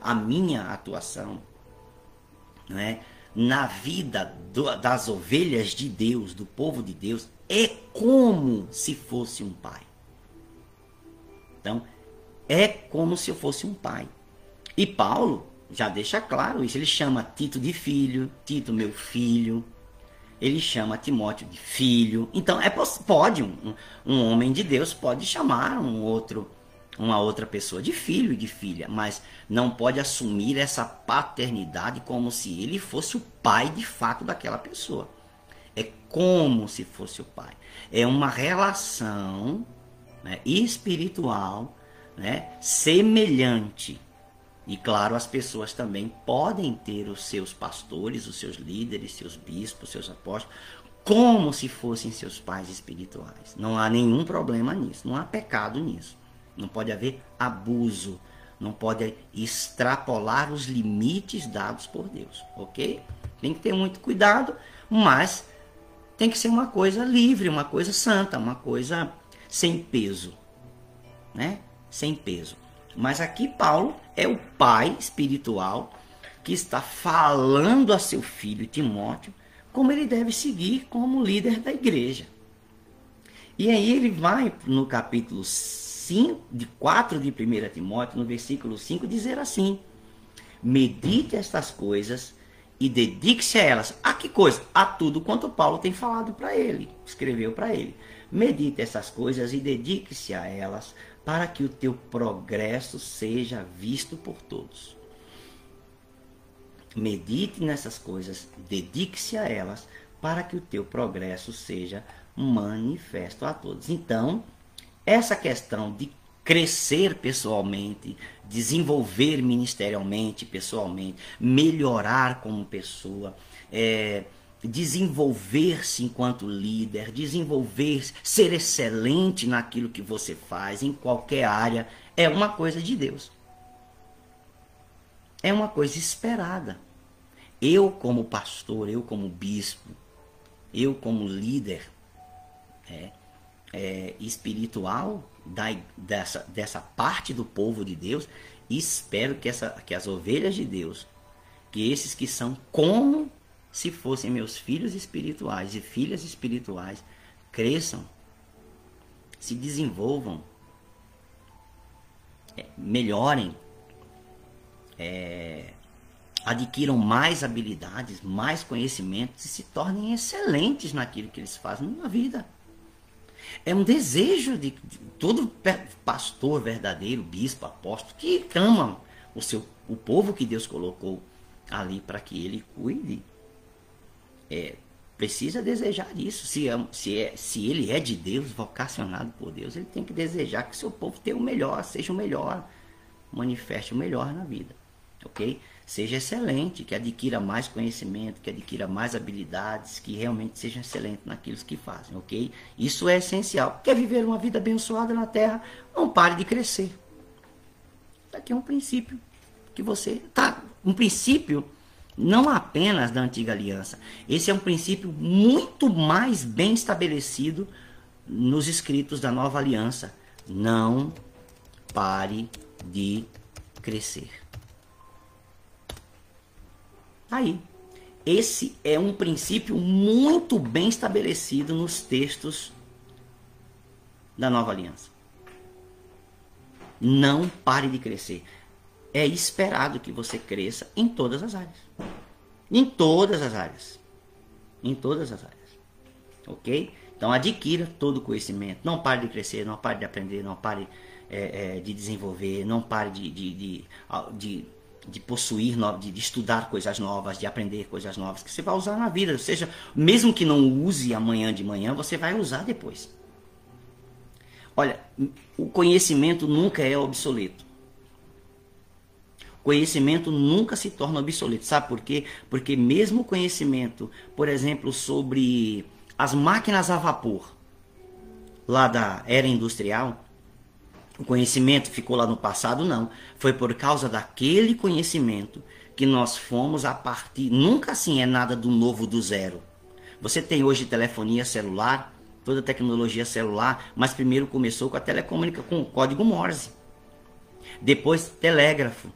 Speaker 1: a minha atuação, não é? Na vida do, das ovelhas de Deus, do povo de Deus, é como se fosse um pai. Então, é como se eu fosse um pai. E Paulo já deixa claro isso. Ele chama Tito de filho, Tito meu filho. Ele chama Timóteo de filho. Então, é pode um, um homem de Deus pode chamar um outro uma outra pessoa de filho e de filha, mas não pode assumir essa paternidade como se ele fosse o pai de fato daquela pessoa. É como se fosse o pai. É uma relação né, espiritual né, semelhante. E claro, as pessoas também podem ter os seus pastores, os seus líderes, seus bispos, seus apóstolos, como se fossem seus pais espirituais. Não há nenhum problema nisso, não há pecado nisso. Não pode haver abuso. Não pode extrapolar os limites dados por Deus, ok? Tem que ter muito cuidado, mas tem que ser uma coisa livre, uma coisa santa, uma coisa sem peso, né? Sem peso. Mas aqui Paulo é o pai espiritual que está falando a seu filho Timóteo como ele deve seguir como líder da igreja. E aí ele vai no capítulo 5, de 4 de 1 Timóteo, no versículo 5, dizer assim: Medite estas coisas e dedique-se a elas. A que coisa? A tudo quanto Paulo tem falado para ele, escreveu para ele. Medite essas coisas e dedique-se a elas, para que o teu progresso seja visto por todos. Medite nessas coisas, dedique-se a elas, para que o teu progresso seja manifesto a todos. Então, essa questão de crescer pessoalmente, desenvolver ministerialmente, pessoalmente, melhorar como pessoa, é, desenvolver-se enquanto líder, desenvolver-se, ser excelente naquilo que você faz, em qualquer área, é uma coisa de Deus. É uma coisa esperada. Eu, como pastor, eu, como bispo, eu, como líder, é, é, espiritual da, dessa, dessa parte do povo de Deus. E espero que, essa, que as ovelhas de Deus, que esses que são como se fossem meus filhos espirituais e filhas espirituais, cresçam, se desenvolvam, é, melhorem, é, adquiram mais habilidades, mais conhecimentos e se tornem excelentes naquilo que eles fazem na vida. É um desejo de, de todo pastor verdadeiro, bispo, apóstolo, que ama o, seu, o povo que Deus colocou ali para que ele cuide. É, precisa desejar isso. Se, é, se, é, se ele é de Deus, vocacionado por Deus, ele tem que desejar que seu povo tenha o melhor, seja o melhor, manifeste o melhor na vida. Ok? Seja excelente, que adquira mais conhecimento, que adquira mais habilidades, que realmente seja excelente naquilo que fazem, ok? Isso é essencial. Quer viver uma vida abençoada na terra? Não pare de crescer. Aqui é um princípio que você tá, um princípio não apenas da antiga aliança. Esse é um princípio muito mais bem estabelecido nos escritos da nova aliança. Não pare de crescer. Aí, esse é um princípio muito bem estabelecido nos textos da nova aliança. Não pare de crescer. É esperado que você cresça em todas as áreas. Em todas as áreas. Em todas as áreas. Ok? Então adquira todo o conhecimento. Não pare de crescer, não pare de aprender, não pare é, é, de desenvolver, não pare de, de, de, de de possuir, de, estudar coisas novas, de aprender coisas novas que você vai usar na vida. Ou seja, mesmo que não use amanhã de manhã, você vai usar depois. Olha, o conhecimento nunca é obsoleto. Conhecimento nunca se torna obsoleto. Sabe por quê? Porque mesmo conhecimento, por exemplo, sobre as máquinas a vapor, lá da era industrial, o conhecimento ficou lá no passado, não. Foi por causa daquele conhecimento que nós fomos a partir. Nunca assim é nada do novo do zero. Você tem hoje telefonia celular, toda a tecnologia celular, mas primeiro começou com a telecomunicação, com o código Morse. Depois telégrafo.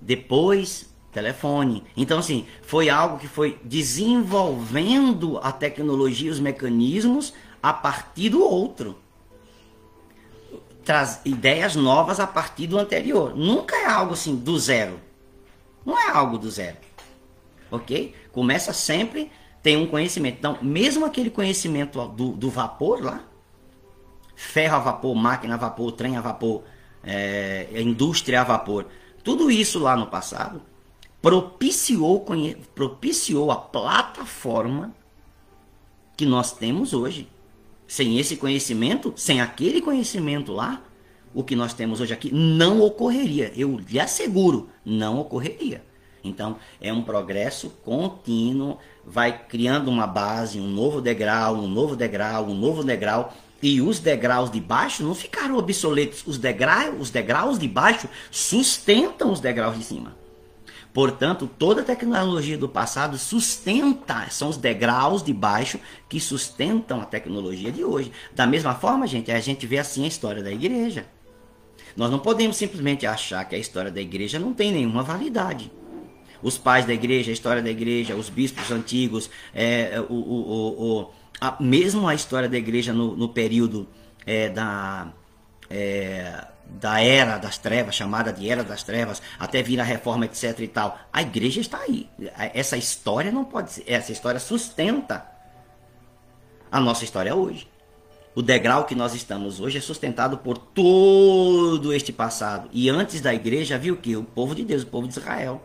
Speaker 1: Depois telefone. Então, assim, foi algo que foi desenvolvendo a tecnologia, os mecanismos a partir do outro. Traz ideias novas a partir do anterior. Nunca é algo assim do zero. Não é algo do zero. Ok? Começa sempre, tem um conhecimento. Então, mesmo aquele conhecimento do, do vapor lá, ferro a vapor, máquina a vapor, trem a vapor, é, indústria a vapor, tudo isso lá no passado propiciou, propiciou a plataforma que nós temos hoje. Sem esse conhecimento, sem aquele conhecimento lá, o que nós temos hoje aqui não ocorreria. Eu lhe asseguro, não ocorreria. Então, é um progresso contínuo, vai criando uma base, um novo degrau, um novo degrau, um novo degrau, e os degraus de baixo não ficaram obsoletos. Os degraus, os degraus de baixo sustentam os degraus de cima. Portanto, toda a tecnologia do passado sustenta, são os degraus de baixo que sustentam a tecnologia de hoje. Da mesma forma, gente, a gente vê assim a história da igreja. Nós não podemos simplesmente achar que a história da igreja não tem nenhuma validade. Os pais da igreja, a história da igreja, os bispos antigos, é, o, o, o, a, mesmo a história da igreja no, no período é, da. É, da era das trevas, chamada de era das trevas, até vir a reforma, etc e tal. A igreja está aí. Essa história não pode ser, essa história sustenta a nossa história hoje. O degrau que nós estamos hoje é sustentado por todo este passado. E antes da igreja o que? O povo de Deus, o povo de Israel.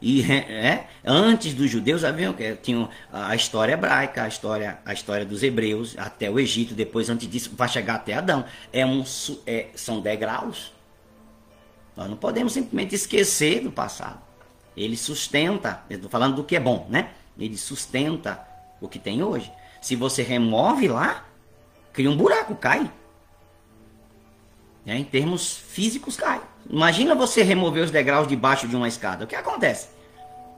Speaker 1: E é, antes dos judeus haviam que tinham a história hebraica, a história, a história dos hebreus até o Egito, depois antes disso vai chegar até Adão. É um, é, são degraus. Nós não podemos simplesmente esquecer do passado. Ele sustenta, estou falando do que é bom, né? Ele sustenta o que tem hoje. Se você remove lá, cria um buraco, cai. É, em termos físicos, cai. Imagina você remover os degraus de baixo de uma escada. O que acontece?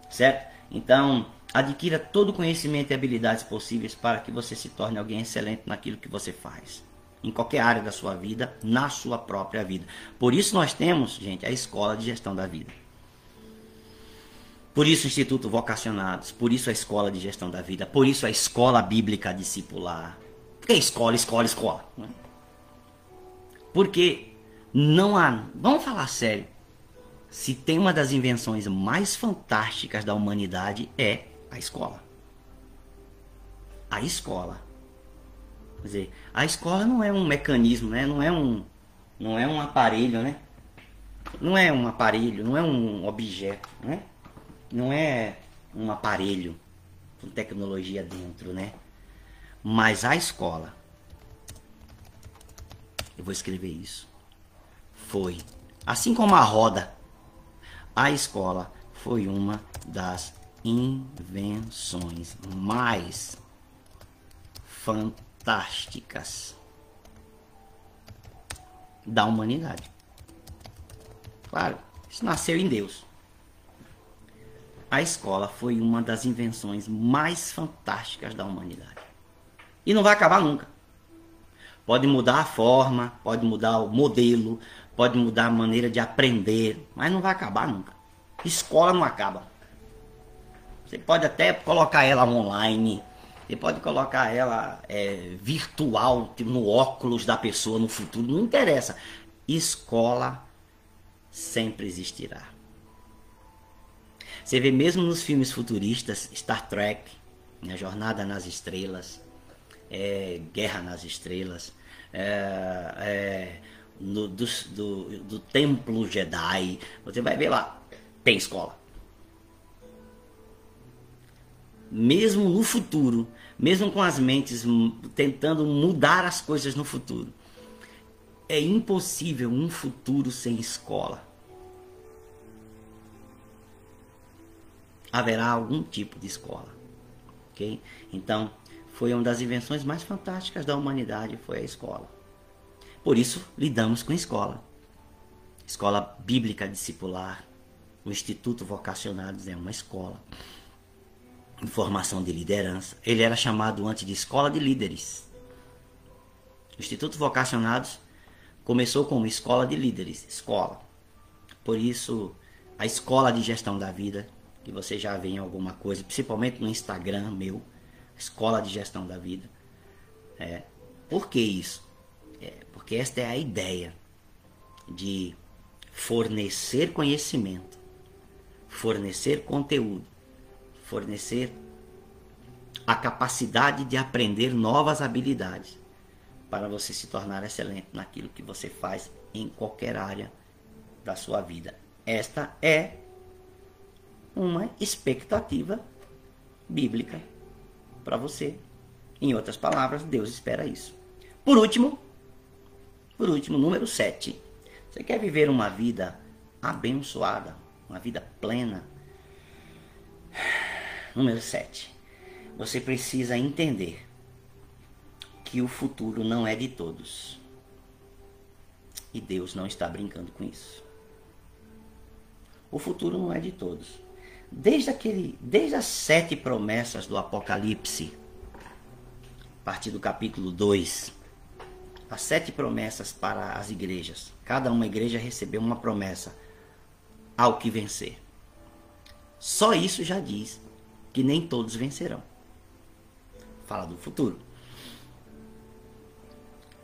Speaker 1: Certo? Então, adquira todo o conhecimento e habilidades possíveis para que você se torne alguém excelente naquilo que você faz. Em qualquer área da sua vida, na sua própria vida. Por isso nós temos, gente, a escola de gestão da vida. Por isso o Instituto Vocacionados, por isso a escola de gestão da vida, por isso a escola bíblica discipular. Porque escola, escola, escola. Né? Porque não há. Vamos falar sério. Se tem uma das invenções mais fantásticas da humanidade é a escola. A escola. Quer dizer, a escola não é um mecanismo, né? Não é um, não é um aparelho, né? Não é um aparelho, não é um objeto, né? Não é um aparelho com tecnologia dentro, né? Mas a escola, eu vou escrever isso foi, assim como a roda, a escola foi uma das invenções mais fantásticas da humanidade. Claro, isso nasceu em Deus. A escola foi uma das invenções mais fantásticas da humanidade. E não vai acabar nunca. Pode mudar a forma, pode mudar o modelo, pode mudar a maneira de aprender, mas não vai acabar nunca. Escola não acaba. Você pode até colocar ela online, você pode colocar ela é, virtual, tipo, no óculos da pessoa no futuro, não interessa. Escola sempre existirá. Você vê mesmo nos filmes futuristas, Star Trek, né, Jornada nas Estrelas, é, Guerra nas Estrelas, é, no, do, do, do templo Jedi, você vai ver lá, tem escola. Mesmo no futuro, mesmo com as mentes tentando mudar as coisas no futuro, é impossível um futuro sem escola. haverá algum tipo de escola. ok? Então, foi uma das invenções mais fantásticas da humanidade, foi a escola. Por isso, lidamos com escola. Escola Bíblica Discipular, o Instituto Vocacionados é uma escola formação de liderança. Ele era chamado antes de Escola de Líderes. O Instituto Vocacionados começou como Escola de Líderes, escola. Por isso, a Escola de Gestão da Vida, que você já vê em alguma coisa, principalmente no Instagram meu, Escola de Gestão da Vida. É. Por que isso? Porque esta é a ideia de fornecer conhecimento, fornecer conteúdo, fornecer a capacidade de aprender novas habilidades para você se tornar excelente naquilo que você faz em qualquer área da sua vida. Esta é uma expectativa bíblica para você. Em outras palavras, Deus espera isso. Por último, por último, número 7. Você quer viver uma vida abençoada, uma vida plena? Número 7. Você precisa entender que o futuro não é de todos. E Deus não está brincando com isso. O futuro não é de todos. Desde aquele, desde as sete promessas do Apocalipse, a partir do capítulo 2, as sete promessas para as igrejas. Cada uma igreja recebeu uma promessa ao que vencer. Só isso já diz que nem todos vencerão. Fala do futuro.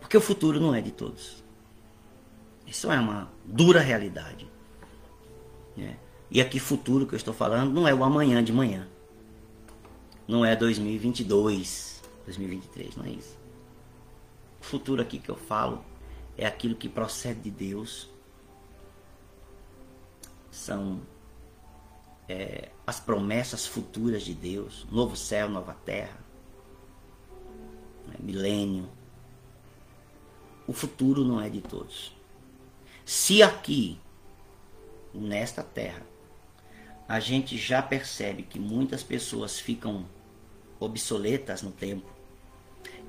Speaker 1: Porque o futuro não é de todos. Isso é uma dura realidade. Né? E aqui, futuro que eu estou falando, não é o amanhã de manhã. Não é 2022, 2023, não é isso. Futuro aqui que eu falo é aquilo que procede de Deus. São é, as promessas futuras de Deus, novo céu, nova terra, né, milênio. O futuro não é de todos. Se aqui, nesta terra, a gente já percebe que muitas pessoas ficam obsoletas no tempo,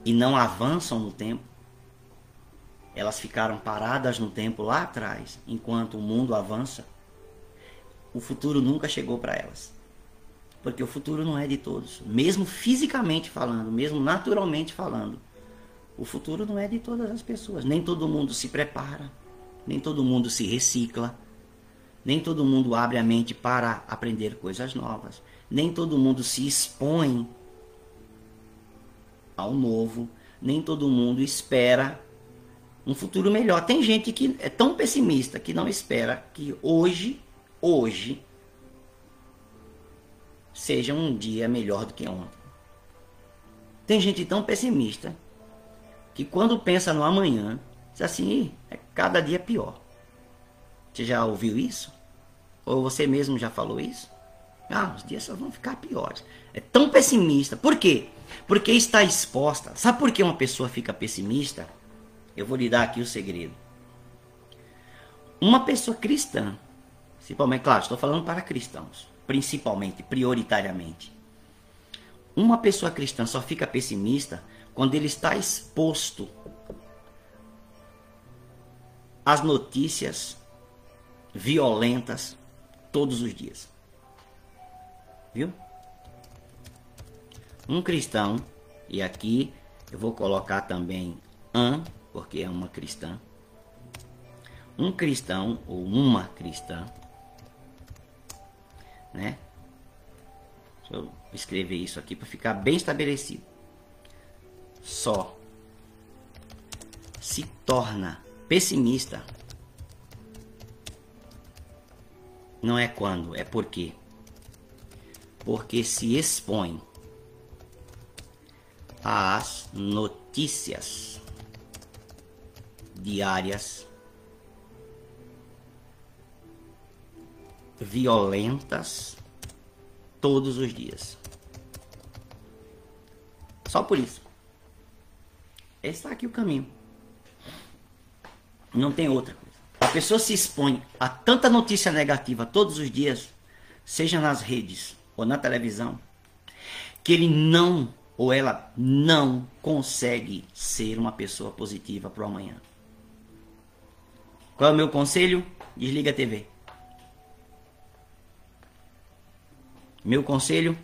Speaker 1: e não avançam no tempo. Elas ficaram paradas no tempo lá atrás, enquanto o mundo avança. O futuro nunca chegou para elas. Porque o futuro não é de todos. Mesmo fisicamente falando, mesmo naturalmente falando. O futuro não é de todas as pessoas. Nem todo mundo se prepara. Nem todo mundo se recicla. Nem todo mundo abre a mente para aprender coisas novas. Nem todo mundo se expõe ao novo. Nem todo mundo espera um futuro melhor. Tem gente que é tão pessimista que não espera que hoje, hoje, seja um dia melhor do que ontem. Tem gente tão pessimista que quando pensa no amanhã, diz assim, é cada dia pior. Você já ouviu isso? Ou você mesmo já falou isso? Ah, os dias só vão ficar piores. É tão pessimista. Por quê? Porque está exposta. Sabe por que uma pessoa fica pessimista? Eu vou lhe dar aqui o segredo. Uma pessoa cristã, principalmente, claro, estou falando para cristãos, principalmente, prioritariamente. Uma pessoa cristã só fica pessimista quando ele está exposto às notícias violentas todos os dias. Viu? Um cristão, e aqui eu vou colocar também an, porque é uma cristã. Um cristão ou uma cristã, né? Deixa eu escrever isso aqui para ficar bem estabelecido. Só se torna pessimista não é quando, é porque. Porque se expõe às notícias diárias violentas todos os dias. Só por isso. Está aqui o caminho. Não tem outra coisa. A pessoa se expõe a tanta notícia negativa todos os dias, seja nas redes, ou na televisão, que ele não ou ela não consegue ser uma pessoa positiva para o amanhã. Qual é o meu conselho? Desliga a TV. Meu conselho?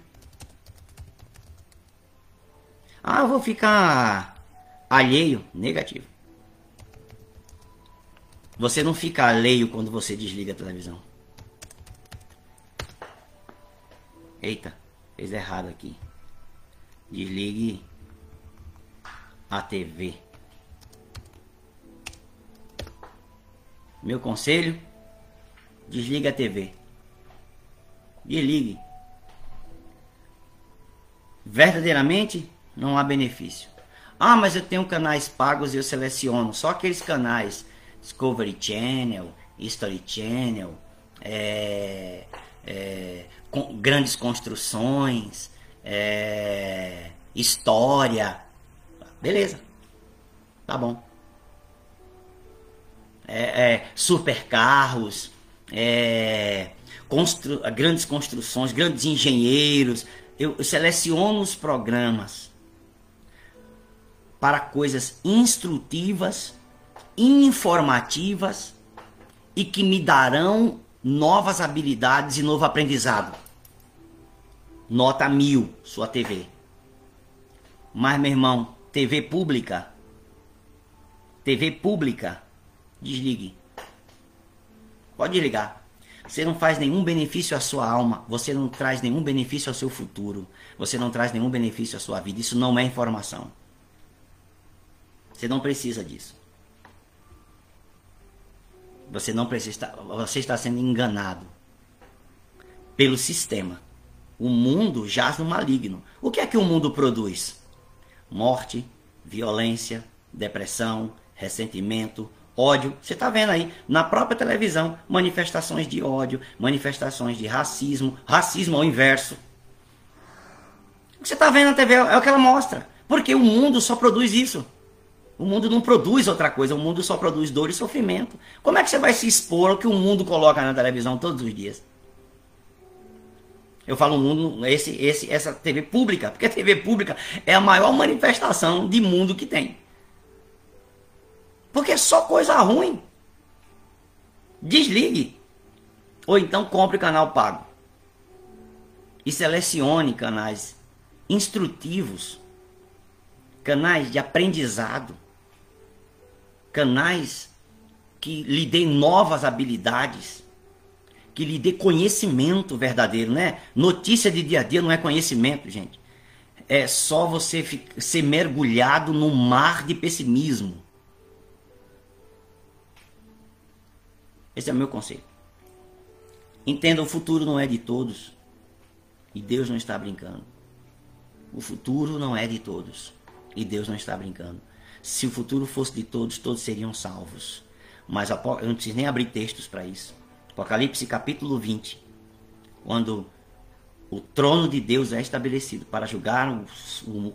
Speaker 1: Ah, eu vou ficar alheio. Negativo. Você não fica alheio quando você desliga a televisão. Eita, fez errado aqui. Desligue a TV. Meu conselho: desligue a TV. Desligue. Verdadeiramente não há benefício. Ah, mas eu tenho canais pagos e eu seleciono só aqueles canais Discovery Channel, History Channel, é, é, com, grandes construções, é, história. Beleza. Tá bom. É, é, supercarros, é, constru, grandes construções, grandes engenheiros. Eu, eu seleciono os programas para coisas instrutivas, informativas e que me darão novas habilidades e novo aprendizado. Nota mil, sua TV. Mas, meu irmão, TV pública. TV pública. Desligue. Pode desligar. Você não faz nenhum benefício à sua alma. Você não traz nenhum benefício ao seu futuro. Você não traz nenhum benefício à sua vida. Isso não é informação. Você não precisa disso. Você não precisa. Você está sendo enganado pelo sistema. O mundo jaz no maligno. O que é que o mundo produz? Morte, violência, depressão, ressentimento, ódio. Você está vendo aí na própria televisão manifestações de ódio, manifestações de racismo, racismo ao inverso. O que você está vendo na TV é o que ela mostra. Porque o mundo só produz isso. O mundo não produz outra coisa, o mundo só produz dor e sofrimento. Como é que você vai se expor ao que o mundo coloca na televisão todos os dias? Eu falo mundo, esse, esse, essa TV pública, porque a TV pública é a maior manifestação de mundo que tem. Porque é só coisa ruim. Desligue. Ou então compre canal pago. E selecione canais instrutivos, canais de aprendizado canais que lhe dê novas habilidades, que lhe dê conhecimento verdadeiro, né? Notícia de dia a dia não é conhecimento, gente. É só você ser mergulhado no mar de pessimismo. Esse é o meu conselho. Entenda, o futuro não é de todos. E Deus não está brincando. O futuro não é de todos. E Deus não está brincando. Se o futuro fosse de todos, todos seriam salvos. Mas eu não preciso nem abrir textos para isso. Apocalipse capítulo 20. Quando o trono de Deus é estabelecido para julgar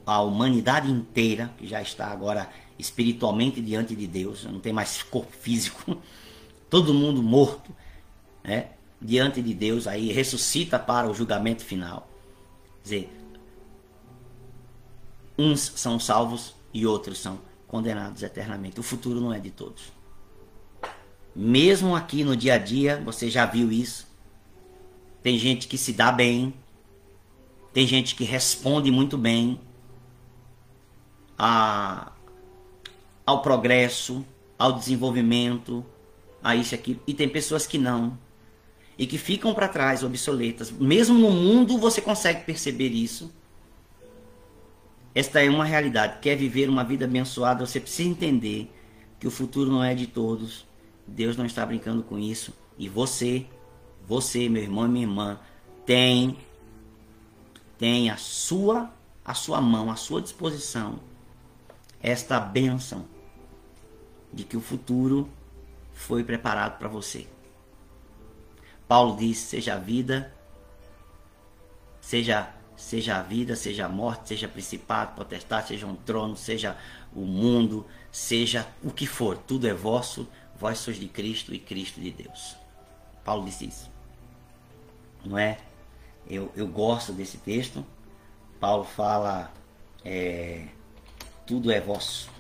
Speaker 1: a humanidade inteira, que já está agora espiritualmente diante de Deus, não tem mais corpo físico, <laughs> todo mundo morto, né? diante de Deus, aí ressuscita para o julgamento final. Quer dizer, uns são salvos e outros são condenados eternamente. O futuro não é de todos. Mesmo aqui no dia a dia, você já viu isso. Tem gente que se dá bem, tem gente que responde muito bem a, ao progresso, ao desenvolvimento, a isso aqui, e tem pessoas que não e que ficam para trás, obsoletas. Mesmo no mundo você consegue perceber isso esta é uma realidade. Quer viver uma vida abençoada, você precisa entender que o futuro não é de todos. Deus não está brincando com isso. E você, você, meu irmão e minha irmã, tem tem a sua a sua mão, a sua disposição esta bênção de que o futuro foi preparado para você. Paulo diz: seja a vida, seja seja a vida, seja a morte, seja principado, potestade, seja um trono, seja o mundo, seja o que for, tudo é vosso, vós sois de Cristo e Cristo de Deus. Paulo disse isso. Não é? Eu, eu gosto desse texto. Paulo fala: é, tudo é vosso.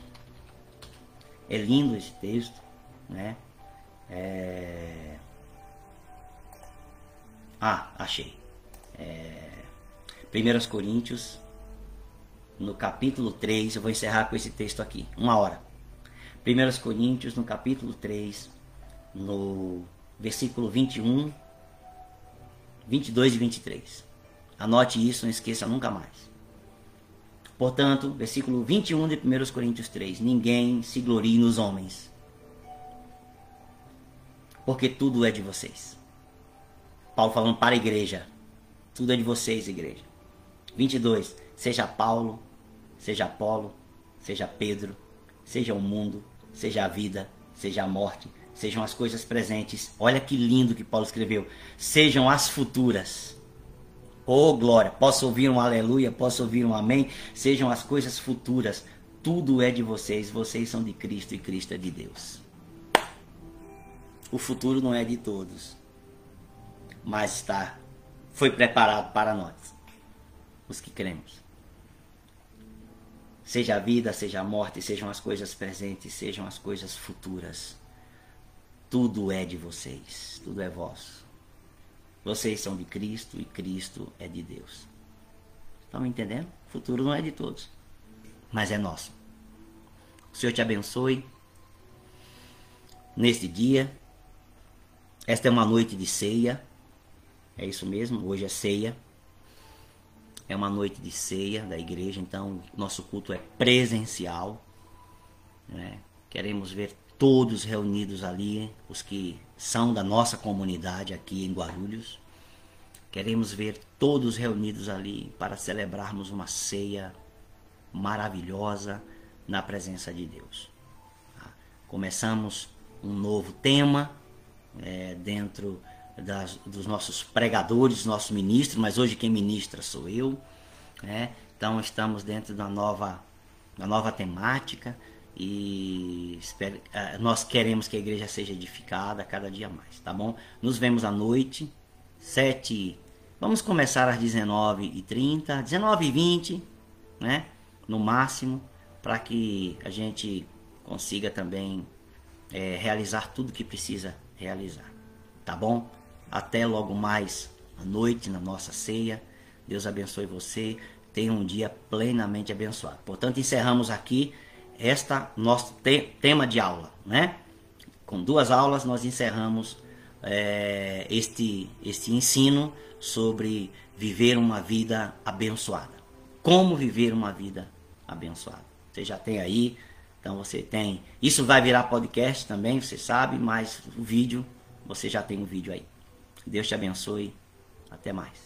Speaker 1: É lindo esse texto, né? É... Ah, achei. É... 1 Coríntios, no capítulo 3, eu vou encerrar com esse texto aqui, uma hora. 1 Coríntios, no capítulo 3, no versículo 21, 22 e 23. Anote isso, não esqueça nunca mais. Portanto, versículo 21 de 1 Coríntios 3: Ninguém se glorie nos homens, porque tudo é de vocês. Paulo falando para a igreja: tudo é de vocês, igreja. 22: Seja Paulo, seja Apolo, seja Pedro, seja o mundo, seja a vida, seja a morte, sejam as coisas presentes. Olha que lindo que Paulo escreveu. Sejam as futuras Oh glória, posso ouvir um aleluia, posso ouvir um amém, sejam as coisas futuras, tudo é de vocês, vocês são de Cristo e Cristo é de Deus. O futuro não é de todos, mas está, foi preparado para nós, os que cremos. Seja a vida, seja a morte, sejam as coisas presentes, sejam as coisas futuras. Tudo é de vocês, tudo é vosso. Vocês são de Cristo e Cristo é de Deus. Estão me entendendo? O futuro não é de todos, mas é nosso. O Senhor te abençoe neste dia. Esta é uma noite de ceia. É isso mesmo, hoje é ceia. É uma noite de ceia da igreja, então nosso culto é presencial. Né? Queremos ver todos reunidos ali, os que são da nossa comunidade aqui em Guarulhos. Queremos ver todos reunidos ali para celebrarmos uma ceia maravilhosa na presença de Deus. Tá? Começamos um novo tema é, dentro das, dos nossos pregadores, nossos ministros, mas hoje quem ministra sou eu. Né? Então estamos dentro da nova, da nova temática e espero, uh, nós queremos que a igreja seja edificada cada dia mais, tá bom? Nos vemos à noite, 7. Vamos começar às 19h30, 19h20, né? No máximo, para que a gente consiga também é, realizar tudo que precisa realizar, tá bom? Até logo mais à noite na nossa ceia. Deus abençoe você. Tenha um dia plenamente abençoado. Portanto, encerramos aqui esta nosso te tema de aula, né? Com duas aulas nós encerramos é, este, este ensino sobre viver uma vida abençoada. Como viver uma vida abençoada. Você já tem aí, então você tem. Isso vai virar podcast também, você sabe, mas o vídeo, você já tem um vídeo aí. Deus te abençoe. Até mais.